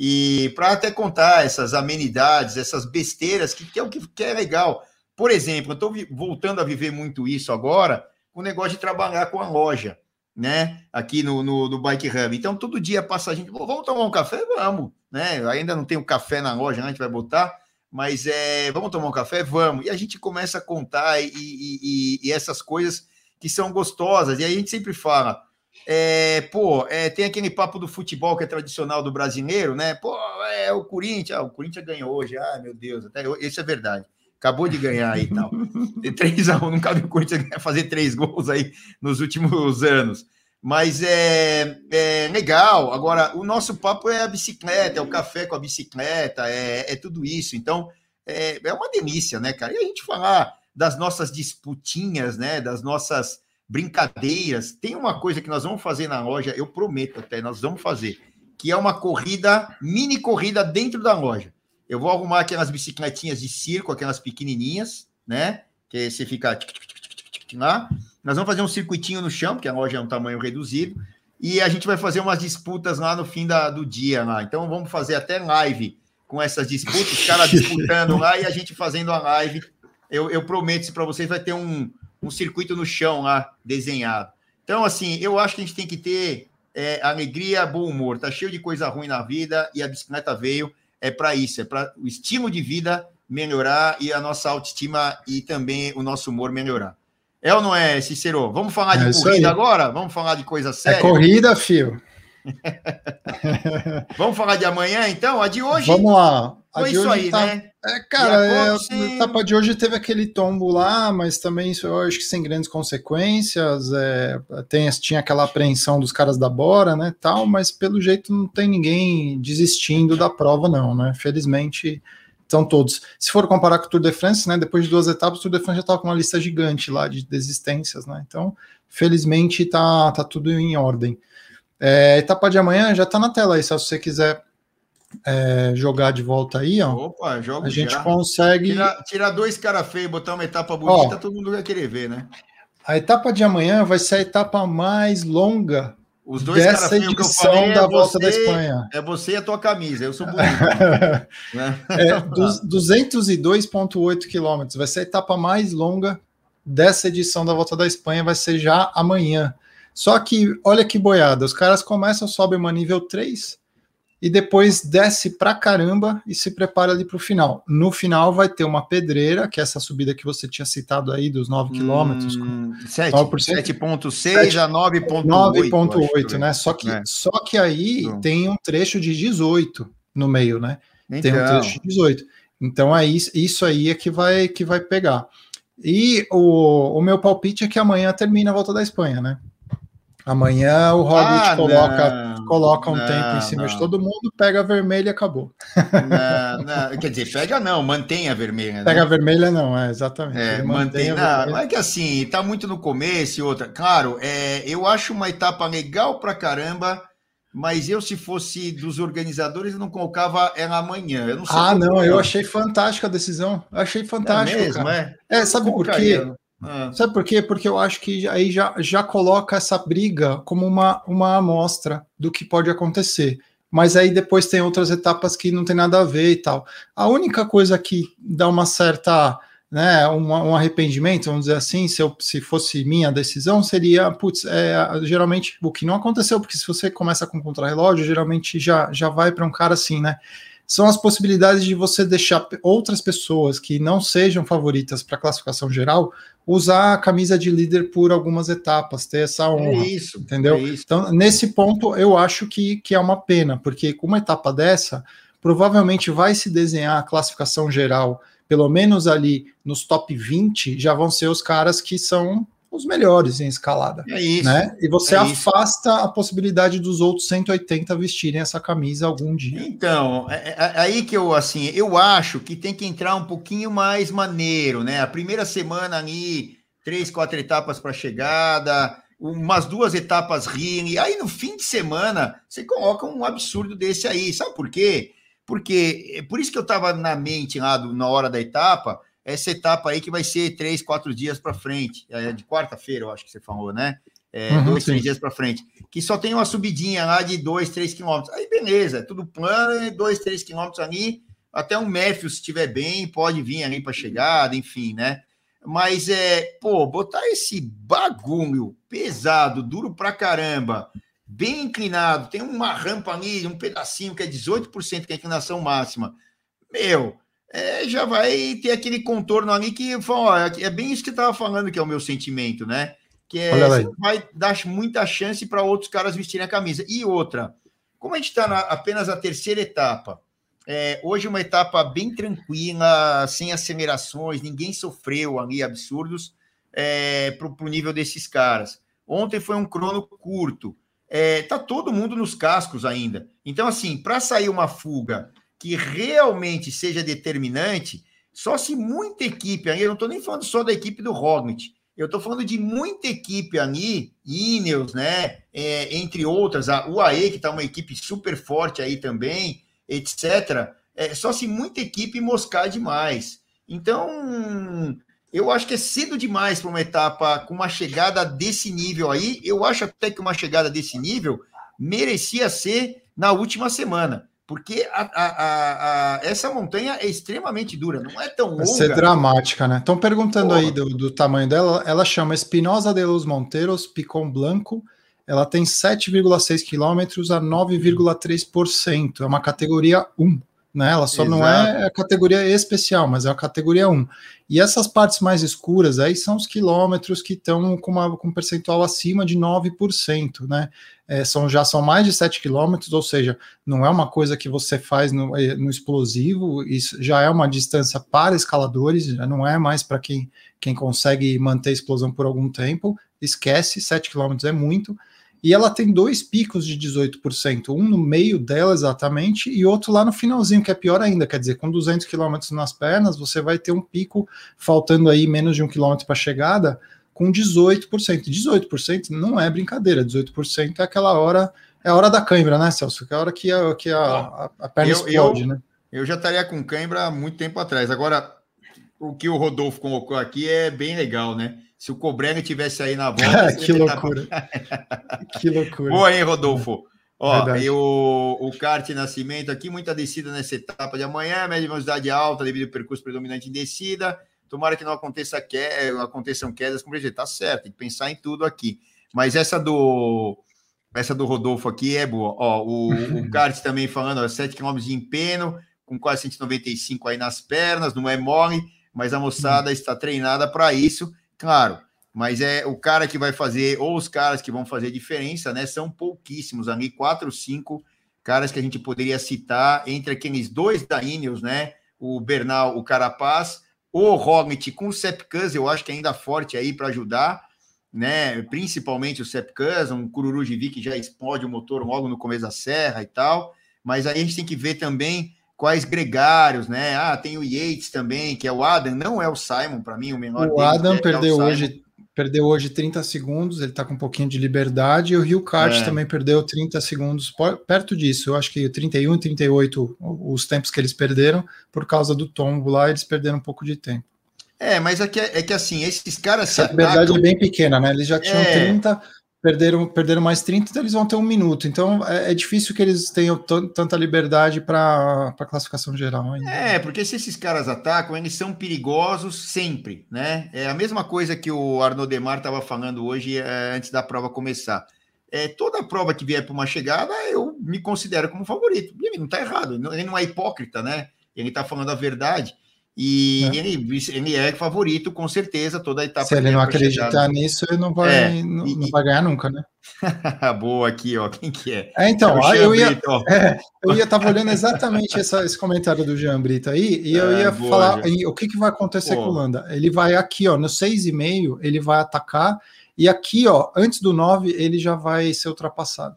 E para até contar essas amenidades, essas besteiras, que, que é o que, que, é legal. Por exemplo, eu estou voltando a viver muito isso agora, o negócio de trabalhar com a loja, né? Aqui no, no, no Bike Hub. Então, todo dia passa a gente, vamos tomar um café? Vamos, né? Ainda não tem o café na loja, né? a gente vai botar, mas é, vamos tomar um café? Vamos. E a gente começa a contar e, e, e, e essas coisas que são gostosas. E aí a gente sempre fala, é, pô, é, tem aquele papo do futebol que é tradicional do brasileiro, né? Pô, é o Corinthians, ah, o Corinthians ganhou hoje, ah, meu Deus, até isso é verdade. Acabou de ganhar aí e tal. 3x1, não cabe o Corinthians fazer três gols aí nos últimos anos. Mas é, é, legal. Agora, o nosso papo é a bicicleta, é o café com a bicicleta, é, é tudo isso. Então, é, é uma delícia, né, cara? E a gente falar das nossas disputinhas, né? Das nossas brincadeiras. Tem uma coisa que nós vamos fazer na loja, eu prometo até, nós vamos fazer, que é uma corrida, mini corrida dentro da loja. Eu vou arrumar aquelas bicicletinhas de circo, aquelas pequenininhas, né? Que você fica lá. Nós vamos fazer um circuitinho no chão, porque a loja é um tamanho reduzido, e a gente vai fazer umas disputas lá no fim da, do dia lá. Então vamos fazer até live com essas disputas, os caras disputando lá e a gente fazendo a live. Eu, eu prometo isso para vocês, vai ter um, um circuito no chão lá desenhado. Então, assim, eu acho que a gente tem que ter é, alegria, bom humor. Tá cheio de coisa ruim na vida e a bicicleta veio é para isso, é para o estilo de vida melhorar e a nossa autoestima e também o nosso humor melhorar. É ou não é, Cicero? Vamos falar de é corrida agora? Vamos falar de coisa é séria? É corrida, fio. Vamos falar de amanhã, então? A de hoje. Vamos lá. A Foi isso aí, tá... né? É, cara, é, a etapa de hoje teve aquele tombo lá, mas também eu acho que sem grandes consequências. É, tem, tinha aquela apreensão dos caras da Bora, né? Tal, mas pelo jeito não tem ninguém desistindo da prova, não, né? Felizmente estão todos. Se for comparar com o Tour de France, né? Depois de duas etapas, o Tour de France já estava com uma lista gigante lá de desistências, né? Então, felizmente tá, tá tudo em ordem. É, etapa de amanhã já está na tela aí, se você quiser é, jogar de volta aí, ó. Opa, A gente já. consegue. Tirar, tirar dois caras feios, botar uma etapa bonita, ó, todo mundo vai querer ver, né? A etapa de amanhã vai ser a etapa mais longa os dois dessa edição falei, da é Volta você, da Espanha. É você e a tua camisa, eu sou bonito. né? é, 202,8 quilômetros. Vai ser a etapa mais longa dessa edição da Volta da Espanha, vai ser já amanhã. Só que, olha que boiada, os caras começam, sobem uma nível 3 e depois desce pra caramba e se prepara ali pro final. No final vai ter uma pedreira, que é essa subida que você tinha citado aí dos 9 quilômetros. Hum, 7,6 a 9,8. 9,8, né? Só que, é. só que aí então. tem um trecho de 18 no meio, né? Então. Tem um então. trecho de 18. Então é isso, isso aí é que vai, que vai pegar. E o, o meu palpite é que amanhã termina a volta da Espanha, né? Amanhã o Hobbit ah, coloca, não, coloca um não, tempo em cima não. de todo mundo, pega a vermelha e acabou. Quer dizer, pega não, mantém a vermelha. Né? Pega a vermelha não, é exatamente. É, mantém, é que assim, tá muito no começo e outra. Claro, é, eu acho uma etapa legal pra caramba, mas eu, se fosse dos organizadores, não colocava ela amanhã. Eu não ah, não, eu achei fantástica a decisão. Eu achei fantástica. É mesmo, é? É, sabe por quê? Ah. Sabe por quê? Porque eu acho que aí já, já coloca essa briga como uma, uma amostra do que pode acontecer. Mas aí depois tem outras etapas que não tem nada a ver e tal. A única coisa que dá uma certa né, um, um, arrependimento, vamos dizer assim, se, eu, se fosse minha decisão, seria, putz, é, geralmente o que não aconteceu, porque se você começa com contra-relógio, geralmente já, já vai para um cara assim, né? São as possibilidades de você deixar outras pessoas que não sejam favoritas para a classificação geral usar a camisa de líder por algumas etapas, ter essa é honra. É isso, entendeu? É isso. Então, nesse ponto, eu acho que, que é uma pena, porque com uma etapa dessa, provavelmente vai se desenhar a classificação geral pelo menos ali nos top 20, já vão ser os caras que são os melhores em escalada. É isso. Né? E você é afasta isso. a possibilidade dos outros 180 vestirem essa camisa algum dia. Então, é, é, é, aí que eu, assim, eu acho que tem que entrar um pouquinho mais maneiro, né? A primeira semana ali, três, quatro etapas para chegada, umas duas etapas ring, aí no fim de semana você coloca um absurdo desse aí. Sabe por quê? Porque é por isso que eu estava na mente lá do, na hora da etapa, essa etapa aí que vai ser três, quatro dias para frente, é de quarta-feira, eu acho que você falou, né? É, uhum, dois, sim. três dias para frente, que só tem uma subidinha lá de dois, três quilômetros. Aí beleza, tudo plano, dois, três quilômetros ali, até um Matthew, se estiver bem, pode vir ali para chegada, enfim, né? Mas é, pô, botar esse bagulho pesado, duro pra caramba, bem inclinado, tem uma rampa ali, um pedacinho que é 18% que é a inclinação máxima. Meu, é, já vai ter aquele contorno ali que ó, é bem isso que estava falando que é o meu sentimento, né? Que é, vai dar muita chance para outros caras vestirem a camisa. E outra, como a gente está apenas na terceira etapa, é, hoje uma etapa bem tranquila, sem acelerações, ninguém sofreu ali absurdos é, para o nível desses caras. Ontem foi um crono curto é, tá todo mundo nos cascos ainda. Então, assim, para sair uma fuga que realmente seja determinante, só se muita equipe aí, eu não estou nem falando só da equipe do Roglic, eu estou falando de muita equipe ali, Ineos, né, é, entre outras, a UAE, que está uma equipe super forte aí também, etc. É, só se muita equipe moscar demais. Então, eu acho que é cedo demais para uma etapa com uma chegada desse nível aí. Eu acho até que uma chegada desse nível merecia ser na última semana, porque a, a, a, essa montanha é extremamente dura, não é tão longa. Vai ser dramática, né? Estão perguntando Porra. aí do, do, tamanho dela. Ela chama Espinosa de los Monteros Picon Blanco. Ela tem 7,6 quilômetros a 9,3%. É uma categoria 1 né? Ela só Exato. não é a categoria especial, mas é a categoria 1. E essas partes mais escuras aí são os quilômetros que estão com, uma, com um percentual acima de 9%, né? É, são, já são mais de 7 quilômetros, ou seja, não é uma coisa que você faz no, é, no explosivo, isso já é uma distância para escaladores, já não é mais para quem, quem consegue manter a explosão por algum tempo. Esquece, 7 quilômetros é muito e ela tem dois picos de 18%, um no meio dela exatamente e outro lá no finalzinho, que é pior ainda, quer dizer, com 200 km nas pernas, você vai ter um pico faltando aí menos de um quilômetro para chegada, com 18%. 18% não é brincadeira, 18% é aquela hora, é a hora da cãibra, né, Celso? Que é a hora que a, que a, a, a perna eu, explode, eu, né? Eu já estaria com cãibra há muito tempo atrás. Agora, o que o Rodolfo colocou aqui é bem legal, né? Se o Cobrenga tivesse aí na volta. que loucura. que loucura. Boa, hein, Rodolfo? Ó, e o, o kart Nascimento aqui, muita descida nessa etapa de amanhã, média velocidade alta devido ao percurso predominante em descida. Tomara que não aconteça que, aconteçam quedas com Tá certo, tem que pensar em tudo aqui. Mas essa do essa do Rodolfo aqui é boa. Ó, o, o kart também falando, ó, 7 km de empeno, com quase 195 aí nas pernas, não é mole, mas a moçada está treinada para isso claro, mas é o cara que vai fazer, ou os caras que vão fazer diferença, né? São pouquíssimos ali, quatro, cinco caras que a gente poderia citar entre aqueles dois da Ineos, né? O Bernal, o Carapaz, o Roglic com o Sepkus, eu acho que ainda forte aí para ajudar, né? Principalmente o Sepkus, um Cururugivi que já explode o motor logo no começo da serra e tal. Mas aí a gente tem que ver também quais gregários, né? Ah, tem o Yates também, que é o Adam, não é o Simon, para mim, o menor. O Adam é, perdeu é o hoje. Perdeu hoje 30 segundos, ele está com um pouquinho de liberdade, e o Rio Kart é. também perdeu 30 segundos perto disso. Eu acho que 31 e 38, os tempos que eles perderam, por causa do tombo lá, eles perderam um pouco de tempo. É, mas é que, é que assim, esses caras. Essa liberdade é bem pequena, né? Eles já tinham é. 30, perderam, perderam mais 30, então eles vão ter um minuto. Então é, é difícil que eles tenham tanta liberdade para a classificação geral. Ainda. É, porque se esses caras atacam, eles são perigosos sempre, né? É a mesma coisa que o Arnaud Demar estava falando hoje é, antes da prova começar. É, toda prova que vier para uma chegada, eu me considero como favorito. E não está errado, ele não é hipócrita, né? Ele está falando a verdade. E é. ele, ele é favorito, com certeza, toda a etapa. Se ele não acreditar nisso, ele não vai, é, não, e, não, vai ganhar nunca, né? Boa aqui, ó. Quem que é? é então, é eu, ia, é, eu ia estar olhando exatamente essa, esse comentário do Jean Brito aí, e eu é, ia boa, falar o que, que vai acontecer com o Landa. Ele vai aqui, ó, no 6,5, ele vai atacar, e aqui, ó, antes do 9, ele já vai ser ultrapassado.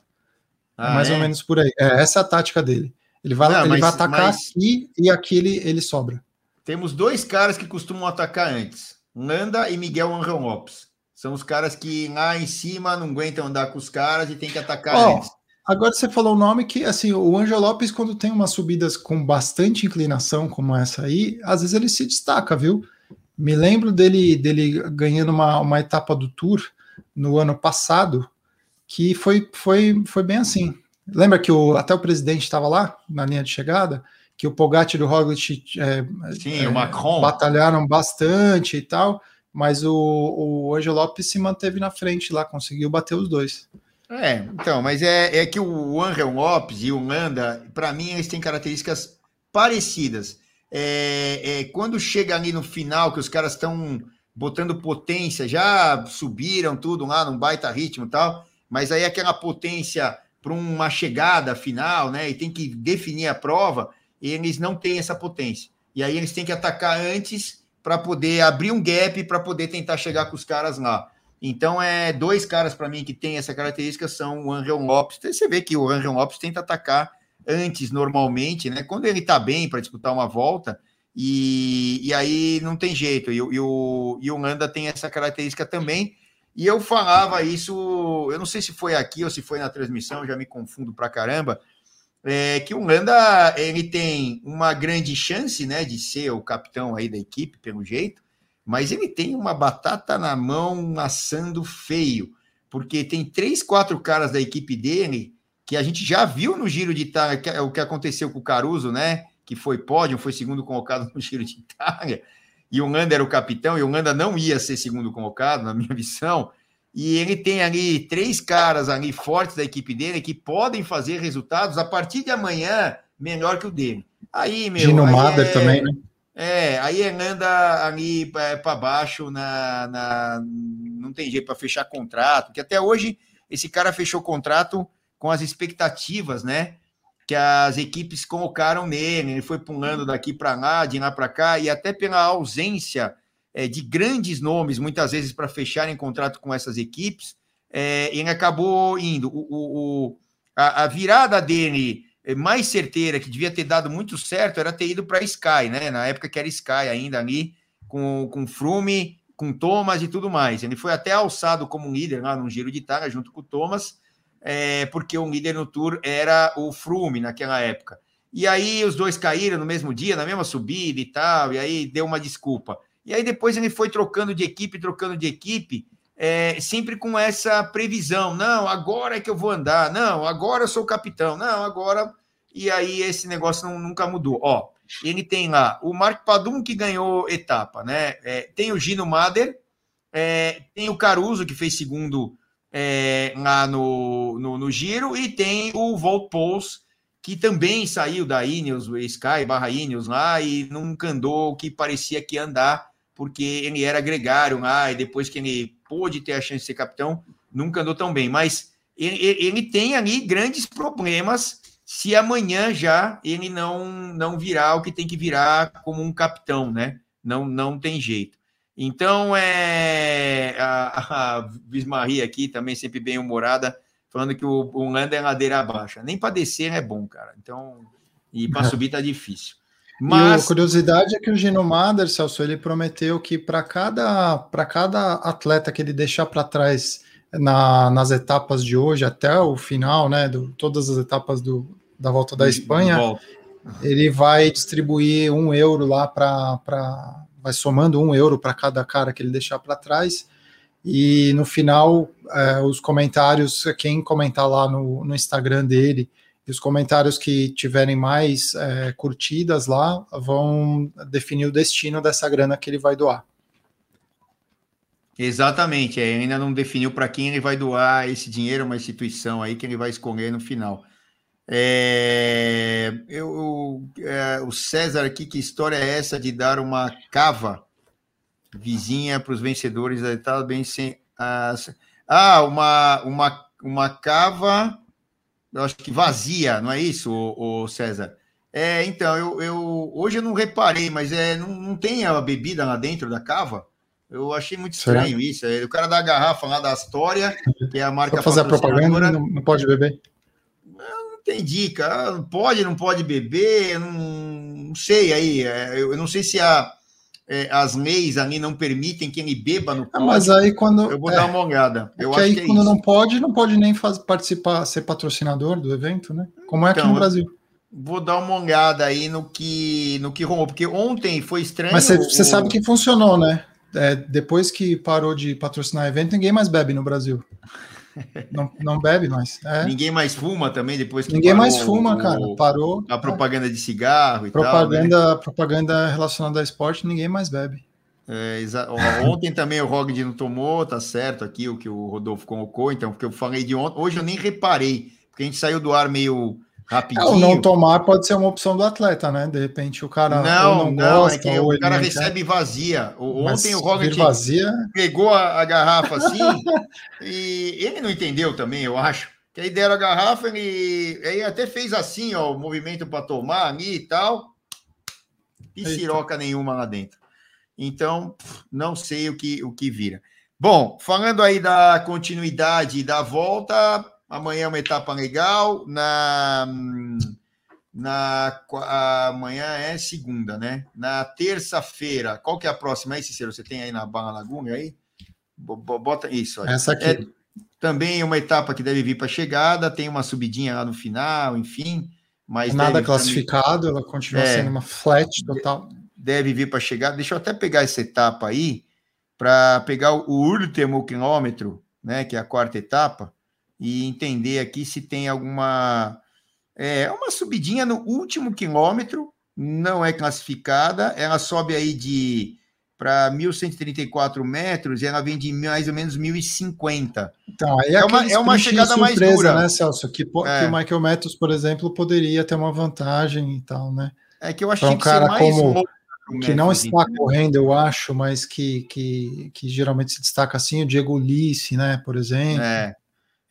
Ah, mais ou é? menos por aí. É, essa é a tática dele. Ele vai, não, ele mas, vai atacar mas... aqui e aqui ele, ele sobra. Temos dois caras que costumam atacar antes: Nanda e Miguel Angel Lopes. São os caras que lá em cima não aguentam andar com os caras e tem que atacar oh, antes. Agora você falou o nome que, assim, o Angel Lopes, quando tem umas subidas com bastante inclinação, como essa aí, às vezes ele se destaca, viu? Me lembro dele, dele ganhando uma, uma etapa do Tour no ano passado, que foi, foi, foi bem assim. Lembra que o, até o presidente estava lá na linha de chegada? Que o Pogatti e o Roglic é, Sim, é, o Macron. batalharam bastante e tal, mas o, o Angel Lopes se manteve na frente lá, conseguiu bater os dois. É, então, mas é, é que o Angel Lopes e o Landa, para mim, eles têm características parecidas. É, é, quando chega ali no final, que os caras estão botando potência, já subiram tudo lá num baita ritmo e tal, mas aí aquela potência para uma chegada final, né? E tem que definir a prova eles não têm essa potência. E aí eles têm que atacar antes para poder abrir um gap para poder tentar chegar com os caras lá. Então, é dois caras para mim que têm essa característica são o Angel Lopes. Você vê que o Angel Lopes tenta atacar antes, normalmente, né? Quando ele está bem para disputar uma volta, e, e aí não tem jeito. E, e, o, e o Landa tem essa característica também. E eu falava isso, eu não sei se foi aqui ou se foi na transmissão, já me confundo pra caramba, é, que o Landa ele tem uma grande chance né, de ser o capitão aí da equipe, pelo jeito, mas ele tem uma batata na mão assando feio, porque tem três, quatro caras da equipe dele que a gente já viu no Giro de Itália, é o que aconteceu com o Caruso, né? Que foi pódio, foi segundo colocado no Giro de Itália, e o Landa era o capitão, e o Landa não ia ser segundo colocado, na minha visão, e ele tem ali três caras ali fortes da equipe dele que podem fazer resultados a partir de amanhã melhor que o dele. Aí, meu. Gino Mader é, também, né? É, aí ele anda ali para baixo, na, na, não tem jeito para fechar contrato, porque até hoje esse cara fechou contrato com as expectativas, né? Que as equipes colocaram nele, ele foi pulando daqui para lá, de lá para cá, e até pela ausência é, de grandes nomes, muitas vezes, para fecharem contrato com essas equipes, é, ele acabou indo. O, o, a, a, virada dele é, mais certeira, que devia ter dado muito certo, era ter ido para Sky, né? Na época que era Sky ainda ali, com, com Frume, com Thomas e tudo mais. Ele foi até alçado como líder lá no Giro de Itália, junto com o Thomas, é, porque o líder no Tour era o Frume naquela época. E aí os dois caíram no mesmo dia, na mesma subida e tal, e aí deu uma desculpa. E aí depois ele foi trocando de equipe, trocando de equipe, é, sempre com essa previsão. Não, agora é que eu vou andar. Não, agora eu sou capitão. Não, agora. E aí esse negócio não, nunca mudou. Ó, ele tem lá o Marco Padum que ganhou etapa, né? É, tem o Gino Mader, é, tem o Caruso que fez segundo é, lá no, no, no, Giro, e tem o Volt Pouls, que também saiu da Ineos, Sky barra Ineos lá, e nunca andou o que parecia que andar porque ele era gregário lá, e depois que ele pôde ter a chance de ser capitão, nunca andou tão bem. Mas ele, ele tem ali grandes problemas se amanhã já ele não, não virar o que tem que virar como um capitão, né? Não, não tem jeito. Então, é, a, a Bismarri aqui, também sempre bem humorada, falando que o, o Landa é ladeira baixa. Nem para descer é bom, cara. Então, e para subir tá difícil. Mas... E a curiosidade é que o Gino Mader, Celso, ele prometeu que para cada, cada atleta que ele deixar para trás na, nas etapas de hoje até o final, né, do, todas as etapas do, da volta da Espanha, ele vai distribuir um euro lá para. Vai somando um euro para cada cara que ele deixar para trás. E no final, é, os comentários, quem comentar lá no, no Instagram dele, os comentários que tiverem mais é, curtidas lá vão definir o destino dessa grana que ele vai doar. Exatamente, é, ainda não definiu para quem ele vai doar esse dinheiro, uma instituição aí que ele vai escolher no final. É, eu, é, o César aqui, que história é essa de dar uma cava vizinha para os vencedores? Tá bem sem. Ah, uma, uma, uma cava, eu acho que vazia, não é isso, o, César? É, então, eu, eu hoje eu não reparei, mas é, não, não tem a bebida lá dentro da cava? Eu achei muito estranho Será? isso. É, o cara da garrafa lá da História, que é a marca. Pra fazer a propaganda, não, não, pode beber? Não, tem dica. Pode, não pode beber, não, não sei aí. É, eu, não sei se a, é, as leis ali não permitem que ele beba no ah, Mas aí quando. Eu vou é, dar uma olhada. Eu acho aí, que é quando isso. não pode, não pode nem faz, participar, ser patrocinador do evento, né? Como é aqui então, no Brasil. Vou dar uma olhada aí no que no que rolou, porque ontem foi estranho. Mas você, o... sabe que funcionou, né? é, depois que parou de patrocinar evento, ninguém mais bebe no Brasil. Não, não bebe mais. É. Ninguém mais fuma também depois que Ninguém mais fuma, o, cara. Parou. A propaganda de cigarro e propaganda, tal. Né? Propaganda relacionada a esporte, ninguém mais bebe. É, ontem também o Rogd não tomou, tá certo aqui o que o Rodolfo colocou, então, porque eu falei de ontem. Hoje eu nem reparei, porque a gente saiu do ar meio rapidinho. É, o não tomar pode ser uma opção do atleta, né? De repente o cara não, não, não gosta, é que o cara recebe vazia. Ontem o Roglic vazia... pegou a, a garrafa assim e ele não entendeu também, eu acho. Que aí deram a garrafa, ele, ele até fez assim, ó, o movimento para tomar ali e tal. E siroca nenhuma lá dentro. Então, não sei o que, o que vira. Bom, falando aí da continuidade da volta, Amanhã é uma etapa legal. Na, na amanhã é segunda, né? Na terça-feira, qual que é a próxima aí, Cicero? Você tem aí na Barra Laguna aí? Bota isso. Olha. Essa aqui. É, também uma etapa que deve vir para chegada, tem uma subidinha lá no final, enfim. Mas Nada classificado, também... ela continua é, sendo uma flat total. Deve vir para chegar. Deixa eu até pegar essa etapa aí, para pegar o último quilômetro, né? Que é a quarta etapa e entender aqui se tem alguma. É uma subidinha no último quilômetro, não é classificada, ela sobe aí de para 1.134 metros e ela vem de mais ou menos 1.050. Então, aí é, é uma, é uma chegada surpresa, mais dura. né, Celso? Que, é. que o Michael Matthews, por exemplo, poderia ter uma vantagem e tal, né? É que eu achei um que cara mais como que não está correndo, eu acho, mas que, que, que geralmente se destaca assim, o Diego Ulisse, né, por exemplo. É.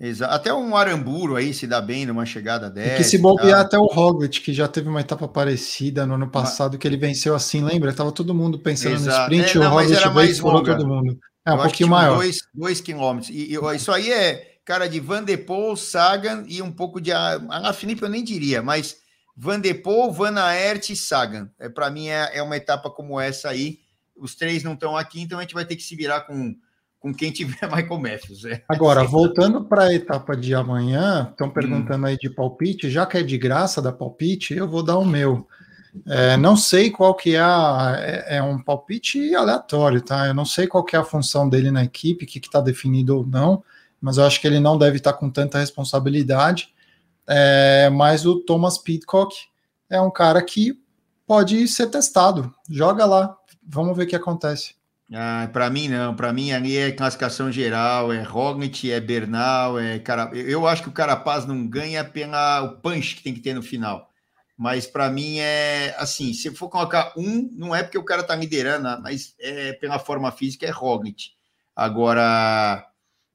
Exato. Até um Aramburo aí se dá bem numa chegada dessa. E que se bobear até o Roglic, que já teve uma etapa parecida no ano passado, que ele venceu assim, lembra? Tava todo mundo pensando Exato. no sprint, é, não, o Roglic veio e todo mundo. É um Eu pouquinho maior. Dois, dois quilômetros. E, e, isso aí é cara de Van de Poel, Sagan e um pouco de Ana Felipe, eu nem diria, mas Van de Poel, Van Aert e Sagan. É, Para mim é, é uma etapa como essa aí. Os três não estão aqui, então a gente vai ter que se virar com com quem tiver Michael Matthews. É. Agora, voltando para a etapa de amanhã, estão hum. perguntando hum. aí de palpite, já que é de graça da palpite, eu vou dar o meu. É, não sei qual que é, a, é, é, um palpite aleatório, tá? Eu não sei qual que é a função dele na equipe, o que está definido ou não, mas eu acho que ele não deve estar tá com tanta responsabilidade. É, mas o Thomas Pitcock é um cara que pode ser testado. Joga lá, vamos ver o que acontece. Ah, para mim não, para mim ali é classificação geral, é Roglic, é Bernal, é cara. Eu acho que o Carapaz não ganha pela o punch que tem que ter no final. Mas para mim é assim, se for colocar um, não é porque o cara tá liderando, mas é pela forma física é Roglic. Agora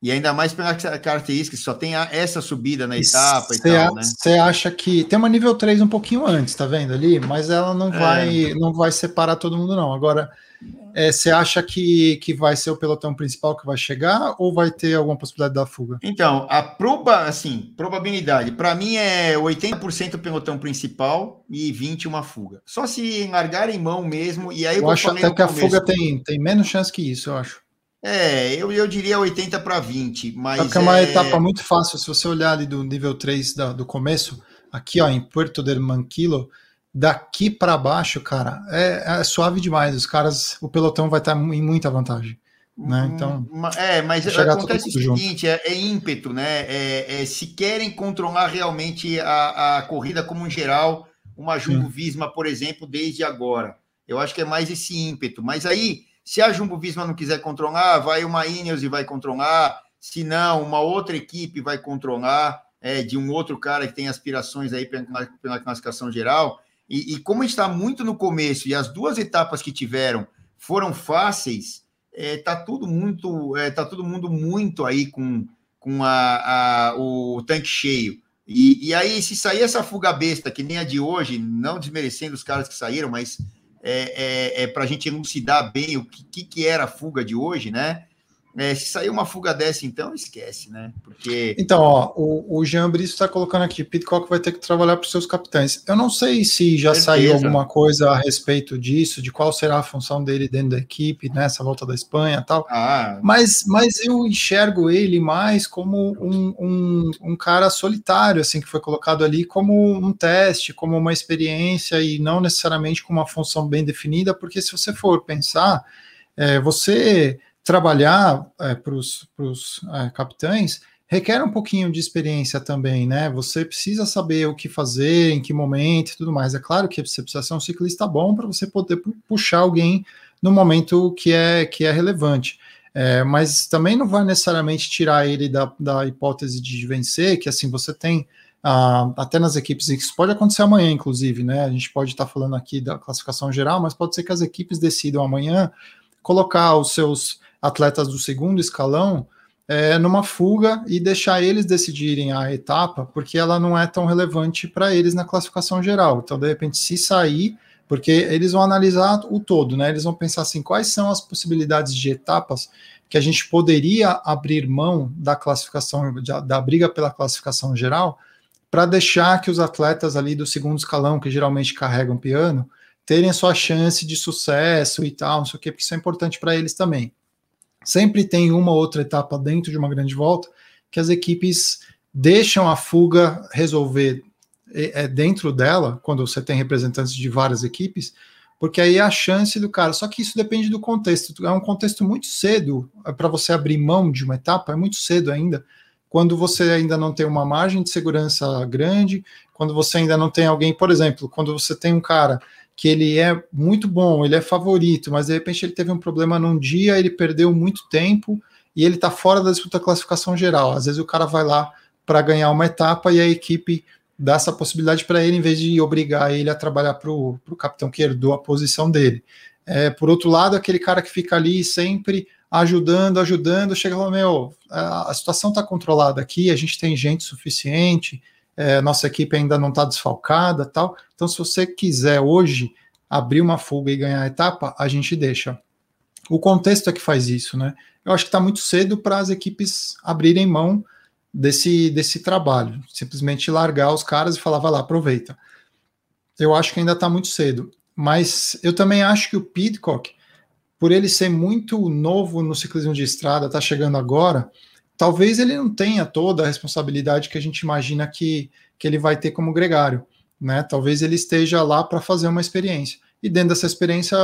e ainda mais pela característica, só tem a, essa subida na etapa cê, e tal, né? Você acha que tem uma nível 3 um pouquinho antes, tá vendo ali? Mas ela não é. vai não vai separar todo mundo não. Agora você é, acha que, que vai ser o pelotão principal que vai chegar ou vai ter alguma possibilidade da fuga? Então, a proba, assim, probabilidade, para mim é 80% pelotão principal e 20% uma fuga. Só se largarem mão mesmo, e aí eu, eu acho até que a fuga tem, tem menos chance que isso, eu acho. É, eu, eu diria 80 para 20, mas. É uma etapa muito fácil, se você olhar ali do nível 3 da, do começo, aqui ó, em Puerto del Manquilo, daqui para baixo, cara, é, é, suave demais. Os caras, o pelotão vai estar em muita vantagem. né? Hum, então, é, mas acontece o seguinte: é, é, ímpeto, né? É, é, se querem controlar realmente a, a corrida como um geral, uma Jumbo Visma, por exemplo, desde agora. Eu acho que é mais esse ímpeto. Mas aí, se a Jumbo Visma não quiser controlar, vai uma Ineos e vai controlar. Se não, uma outra equipe vai controlar, é, de um outro cara que tem aspirações aí pela, pela classificação geral. E, e como está muito no começo e as duas etapas que tiveram foram fáceis é, tá tudo muito, é, tá todo mundo muito aí com, com a, a o tanque cheio. E, e, aí, se sair essa fuga besta, que nem a de hoje, não desmerecendo os caras que saíram, mas é, é, é para a gente elucidar bem o que, que era a fuga de hoje, né? É, se sair uma fuga dessa, então, esquece, né? Porque. Então, ó, o, o Jean Brice está colocando aqui: Pitcock vai ter que trabalhar para os seus capitães. Eu não sei se já Certeza. saiu alguma coisa a respeito disso, de qual será a função dele dentro da equipe, nessa né, volta da Espanha e tal. Ah. Mas, mas eu enxergo ele mais como um, um, um cara solitário, assim, que foi colocado ali como um teste, como uma experiência e não necessariamente com uma função bem definida, porque se você for pensar, é, você trabalhar é, para os é, capitães requer um pouquinho de experiência também, né? Você precisa saber o que fazer, em que momento e tudo mais. É claro que você precisa ser um ciclista bom para você poder puxar alguém no momento que é, que é relevante. É, mas também não vai necessariamente tirar ele da, da hipótese de vencer, que assim você tem ah, até nas equipes, isso pode acontecer amanhã, inclusive, né? A gente pode estar falando aqui da classificação geral, mas pode ser que as equipes decidam amanhã colocar os seus atletas do segundo escalão é, numa fuga e deixar eles decidirem a etapa, porque ela não é tão relevante para eles na classificação geral. Então, de repente, se sair, porque eles vão analisar o todo, né? Eles vão pensar assim, quais são as possibilidades de etapas que a gente poderia abrir mão da classificação, da briga pela classificação geral, para deixar que os atletas ali do segundo escalão, que geralmente carregam piano, terem a sua chance de sucesso e tal, não sei o quê, porque isso é importante para eles também. Sempre tem uma outra etapa dentro de uma grande volta que as equipes deixam a fuga resolver é, é, dentro dela, quando você tem representantes de várias equipes, porque aí é a chance do cara. Só que isso depende do contexto. É um contexto muito cedo é, para você abrir mão de uma etapa, é muito cedo ainda. Quando você ainda não tem uma margem de segurança grande, quando você ainda não tem alguém, por exemplo, quando você tem um cara que ele é muito bom, ele é favorito, mas de repente ele teve um problema num dia, ele perdeu muito tempo e ele está fora da disputa classificação geral. Às vezes o cara vai lá para ganhar uma etapa e a equipe dá essa possibilidade para ele, em vez de obrigar ele a trabalhar para o capitão que herdou a posição dele. É, por outro lado, aquele cara que fica ali sempre ajudando, ajudando, chega e fala: Meu, a, a situação está controlada aqui, a gente tem gente suficiente, é, nossa equipe ainda não está desfalcada tal. Então, se você quiser hoje abrir uma fuga e ganhar a etapa, a gente deixa. O contexto é que faz isso, né? Eu acho que está muito cedo para as equipes abrirem mão desse, desse trabalho, simplesmente largar os caras e falar, vai lá, aproveita. Eu acho que ainda está muito cedo, mas eu também acho que o Pidcock, por ele ser muito novo no ciclismo de estrada, está chegando agora, talvez ele não tenha toda a responsabilidade que a gente imagina que, que ele vai ter como gregário, né? Talvez ele esteja lá para fazer uma experiência. E dentro dessa experiência,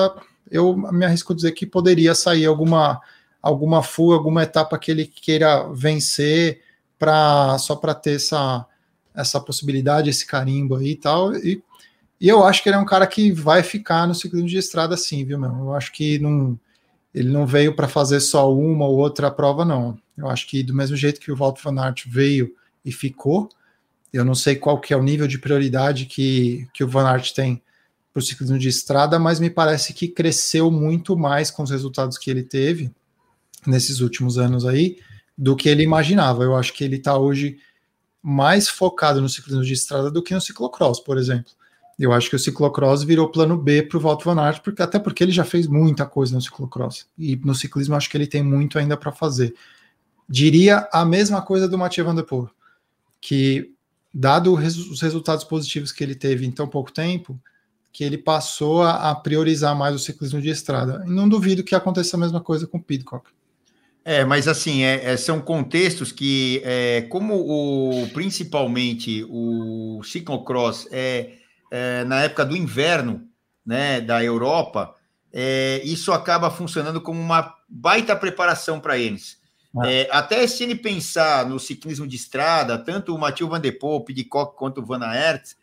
eu me arrisco a dizer que poderia sair alguma alguma fuga, alguma etapa que ele queira vencer para só para ter essa essa possibilidade, esse carimbo aí e tal. E, e eu acho que ele é um cara que vai ficar no ciclismo de estrada sim, viu, meu? Eu acho que não ele não veio para fazer só uma ou outra prova, não. Eu acho que do mesmo jeito que o Walter Van Aert veio e ficou, eu não sei qual que é o nível de prioridade que, que o Van Aert tem para o ciclismo de estrada, mas me parece que cresceu muito mais com os resultados que ele teve nesses últimos anos aí do que ele imaginava. Eu acho que ele está hoje mais focado no ciclismo de estrada do que no ciclocross, por exemplo. Eu acho que o ciclocross virou plano B para o Walter Van Aert, porque, até porque ele já fez muita coisa no ciclocross. E no ciclismo acho que ele tem muito ainda para fazer. Diria a mesma coisa do Mathieu Van Der Poel, que dado os resultados positivos que ele teve em tão pouco tempo, que ele passou a, priorizar mais o ciclismo de estrada. E não duvido que aconteça a mesma coisa com o Pidcock. É, mas assim, é, é, são contextos que, é, como o, principalmente o ciclocross é é, na época do inverno né, da Europa, é, isso acaba funcionando como uma, baita preparação para eles. É. É, até se ele pensar no ciclismo de estrada, tanto o Mathieu Van Der Poel, o Pidcock quanto o Van Aert,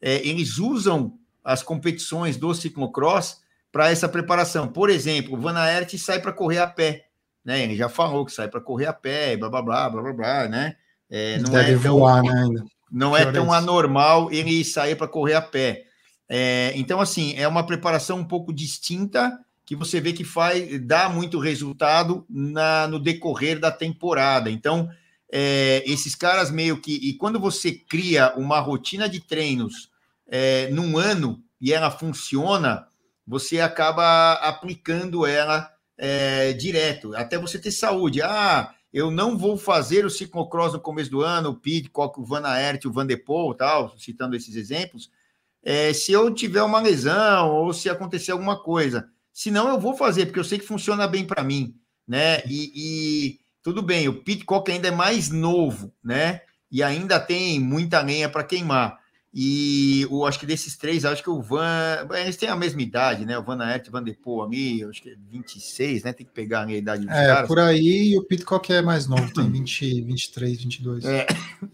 é, eles usam as competições do ciclocross para essa preparação. Por exemplo, o Van Aert sai para correr a pé, né? Ele já falou que sai para correr a pé, blá blá blá blá blá, blá né? É, não Deve é tão, voar, né? Não é tão anormal ele sair para correr a pé. É, então, assim, é uma preparação um pouco distinta que você vê que faz dá muito resultado na, no decorrer da temporada. Então, é, esses caras meio que. E quando você cria uma rotina de treinos é, num ano e ela funciona, você acaba aplicando ela é, direto, até você ter saúde. Ah, eu não vou fazer o ciclocross no começo do ano, o Pidcock, o Van Aert, o Van de tal, citando esses exemplos, é, se eu tiver uma lesão ou se acontecer alguma coisa. Senão eu vou fazer, porque eu sei que funciona bem para mim, né? E, e, tudo bem, o Pitcock ainda é mais novo, né? E ainda tem muita lenha para queimar. E o, acho que desses três, acho que o Van. Eles têm a mesma idade, né? O Van Aert e o Van Depo ali, acho que é 26, né? Tem que pegar a idade dos é, caras. por aí, e o Pitcock é mais novo, tem 20, 23, 22. É,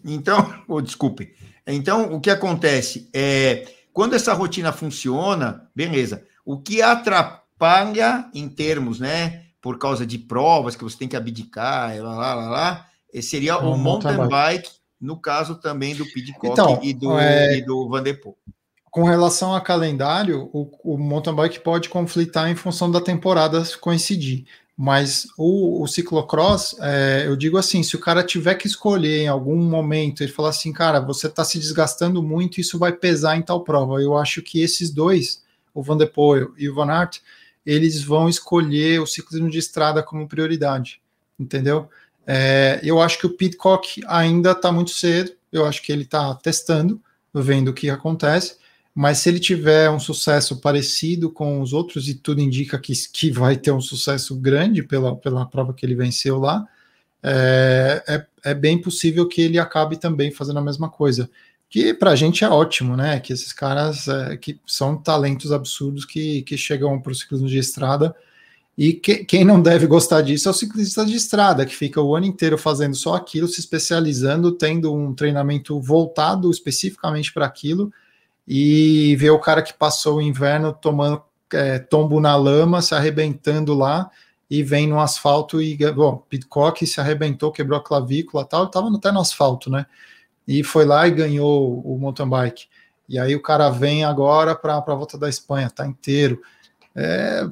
então, oh, desculpe. Então, o que acontece? É, quando essa rotina funciona, beleza. O que atrapalha paga em termos, né? Por causa de provas que você tem que abdicar, lá, lá, lá, lá seria o mountain bike. bike, no caso também do Pidcock então, e, do, é... e do Van. Com relação a calendário, o, o mountain bike pode conflitar em função da temporada coincidir. Mas o, o ciclocross, é, eu digo assim, se o cara tiver que escolher em algum momento, ele falar assim, cara, você está se desgastando muito, isso vai pesar em tal prova. Eu acho que esses dois, o Van der Poel e o Van Aert, eles vão escolher o ciclismo de estrada como prioridade, entendeu? É, eu acho que o Pitcock ainda está muito cedo, eu acho que ele está testando, vendo o que acontece, mas se ele tiver um sucesso parecido com os outros, e tudo indica que, que vai ter um sucesso grande pela, pela prova que ele venceu lá, é, é, é bem possível que ele acabe também fazendo a mesma coisa que para a gente é ótimo, né? Que esses caras é, que são talentos absurdos que, que chegam para o ciclismo de estrada. E que, quem não deve gostar disso é o ciclista de estrada, que fica o ano inteiro fazendo só aquilo, se especializando, tendo um treinamento voltado especificamente para aquilo, e ver o cara que passou o inverno tomando é, tombo na lama, se arrebentando lá, e vem no asfalto e, bom, Pitcock se arrebentou, quebrou a clavícula tal, estava até no asfalto, né? E foi lá e ganhou o mountain bike. E aí o cara vem agora para a volta da Espanha, tá inteiro. É,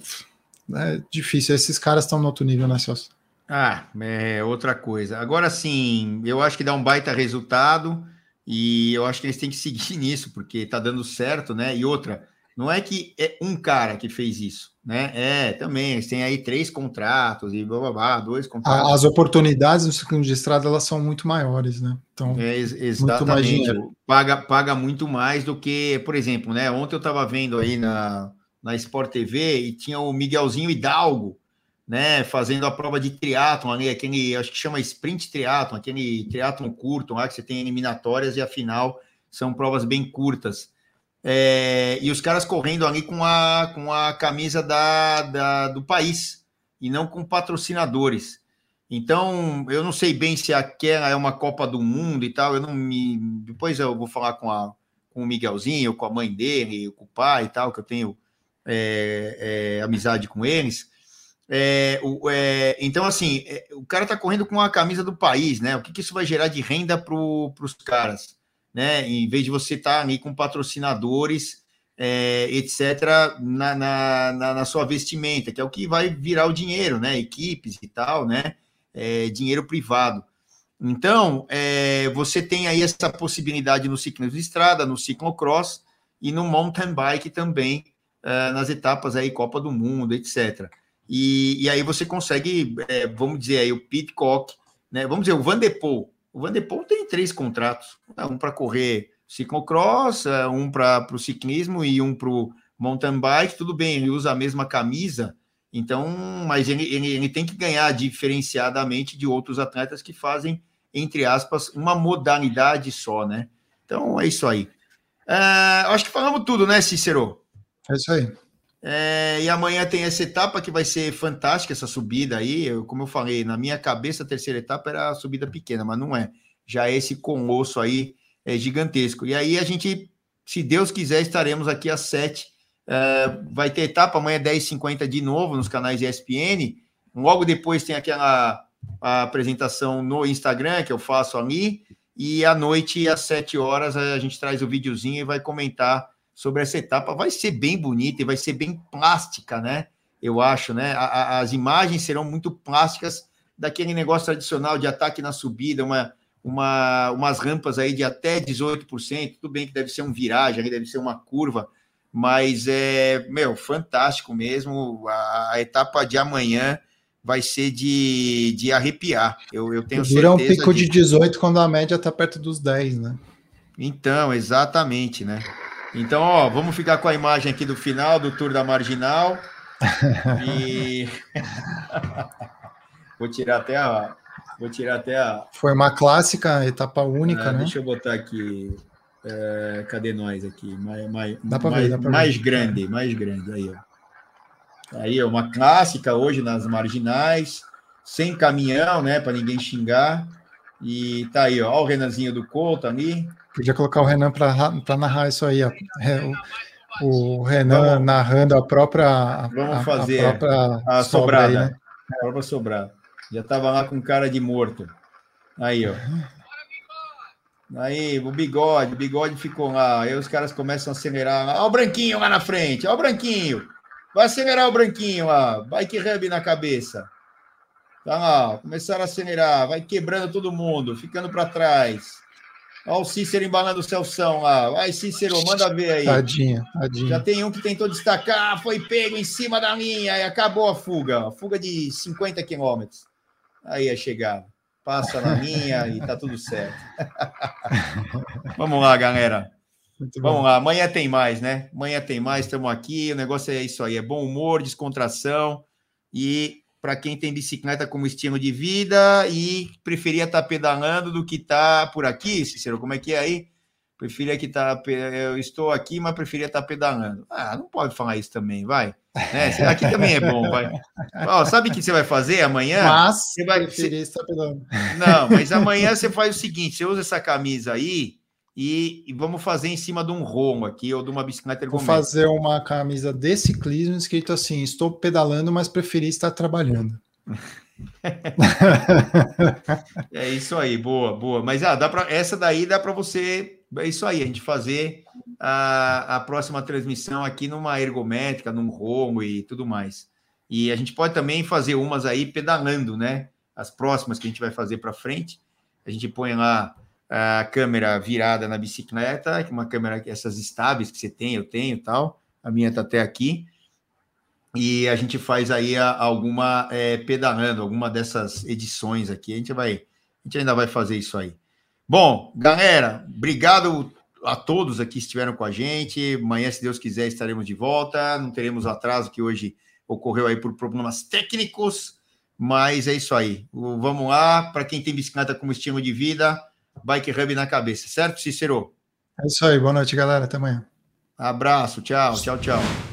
é difícil. Esses caras estão no outro nível, né, Celso? Ah, é outra coisa. Agora sim, eu acho que dá um baita resultado e eu acho que eles têm que seguir nisso, porque tá dando certo, né? E outra, não é que é um cara que fez isso, né? É, também, eles têm aí três contratos e blá, blá, blá dois contratos. As oportunidades no ciclismo de estrada, elas são muito maiores, né? Então, é, exatamente. Muito paga, paga muito mais do que, por exemplo, né? Ontem eu estava vendo aí na, na Sport TV e tinha o Miguelzinho Hidalgo, né? Fazendo a prova de triatlon ali, aquele, acho que chama sprint triatlon, aquele triatlon curto lá que você tem eliminatórias e a final são provas bem curtas. É, e os caras correndo ali com a, com a camisa da, da, do país e não com patrocinadores. Então, eu não sei bem se aquela é uma Copa do Mundo e tal. Eu não me. Depois eu vou falar com, a, com o Miguelzinho, com a mãe dele, com o pai e tal, que eu tenho é, é, amizade com eles. É, o, é, então, assim, é, o cara tá correndo com a camisa do país, né? O que, que isso vai gerar de renda para os caras? Né? Em vez de você estar tá ali com patrocinadores, é, etc., na, na, na, sua vestimenta, que é o que vai virar o dinheiro, né? Equipes e tal, né? É, dinheiro privado. Então, é, você tem aí essa possibilidade no ciclismo de estrada, no ciclocross e no mountain bike também, é, nas etapas aí Copa do Mundo, etc. E, e aí você consegue, é, vamos dizer aí, o Pitcock, né? Vamos dizer, o Van de Poel, o Van de Poel tem três contratos, né? um para correr ciclocross, é, um para o ciclismo e um para o mountain bike. Tudo bem, ele usa a mesma camisa, então, mas ele, ele, ele tem que ganhar diferenciadamente de outros atletas que fazem, entre aspas, uma modalidade só, né? Então é isso aí. Uh, acho que falamos tudo, né, Cícero? É isso aí. É, e amanhã tem essa etapa que vai ser fantástica, essa subida aí. Eu, como eu falei, na minha cabeça a terceira etapa era a subida pequena, mas não é. Já é esse colosso aí é gigantesco. E aí a gente, se Deus quiser, estaremos aqui às sete. É, vai ter etapa amanhã 10h50 de novo nos canais ESPN. Logo depois tem aquela apresentação no Instagram que eu faço ali. E à noite, às sete horas, a gente traz o videozinho e vai comentar sobre essa etapa. Vai ser bem bonita e vai ser bem plástica, né? Eu acho, né? A, a, as imagens serão muito plásticas daquele negócio tradicional de ataque na subida, uma, uma, umas rampas aí de até 18%. Tudo bem que deve ser um viragem, deve ser uma curva, mas é, meu, fantástico mesmo. A, a etapa de amanhã vai ser de, de arrepiar. Eu, eu tenho Dura certeza. Dura um pico de... de 18 quando a média está perto dos 10, né? Então, exatamente, né? Então, ó, vamos ficar com a imagem aqui do final do Tour da Marginal. E vou tirar até a vou tirar até a Foi uma clássica, etapa única, ah, né? Deixa eu botar aqui é, cadê nós aqui? Mais, mais, dá mais, ver, mais grande, mais grande aí, ó. Aí é uma clássica hoje nas marginais, sem caminhão, né, para ninguém xingar. E tá aí, ó, ó o Renanzinho do Couto ali. Podia colocar o Renan para narrar isso aí, ó. O, o Renan vamos, narrando a própria. Vamos fazer a, própria a sobrada. Aí, né? A própria sobrada. Já estava lá com cara de morto. Aí, ó. Aí, o bigode, o bigode ficou lá. Aí os caras começam a acelerar. Olha o branquinho lá na frente, olha o branquinho. Vai acelerar o branquinho lá. Bike hub na cabeça. Tá lá, começaram a acelerar, vai quebrando todo mundo, ficando para trás. Olha o Cícero embalando o Celção lá. Vai, Cícero, manda ver aí. Tadinha, tadinha. Já tem um que tentou destacar, foi pego em cima da linha e acabou a fuga. A fuga de 50 quilômetros. Aí a chegada. Passa na linha e tá tudo certo. Vamos lá, galera. Vamos bom. lá, amanhã tem mais, né? Amanhã tem mais, estamos aqui. O negócio é isso aí: é bom humor, descontração e para quem tem bicicleta como estilo de vida e preferia estar tá pedalando do que estar tá por aqui, Cícero, como é que é aí? Preferia que tá, eu estou aqui, mas preferia estar tá pedalando. Ah, não pode falar isso também, vai. Né? Aqui também é bom, vai. Ó, sabe o que você vai fazer amanhã? Mas você vai preferir estar pedalando. Não, mas amanhã você faz o seguinte: você usa essa camisa aí, e, e, vamos fazer em cima de um romo aqui ou de uma bicicleta ergométrica. Vou fazer uma camisa de ciclismo escrito assim: estou pedalando, mas preferi estar trabalhando. é isso aí, boa, boa. Mas ah, dá para essa daí dá para você, é isso aí, a gente fazer a, a próxima transmissão aqui numa ergométrica, num romo e tudo mais. E a gente pode também fazer umas aí pedalando, né? As próximas que a gente vai fazer para frente, a gente põe lá a câmera virada na bicicleta, uma câmera, essas estáveis que você tem, eu tenho tal, a minha tá até aqui, e a gente faz aí alguma é, pedalando, alguma dessas edições aqui, a gente vai, a gente ainda vai fazer isso aí. Bom, galera, obrigado a todos aqui que estiveram com a gente, amanhã, se Deus quiser, estaremos de volta, não teremos atraso que hoje ocorreu aí por problemas técnicos, mas é isso aí. Vamos lá, para quem tem bicicleta como estilo de vida, Bike Hub na cabeça, certo, Cícero? É isso aí, boa noite, galera. Até amanhã. Abraço, tchau, tchau, tchau.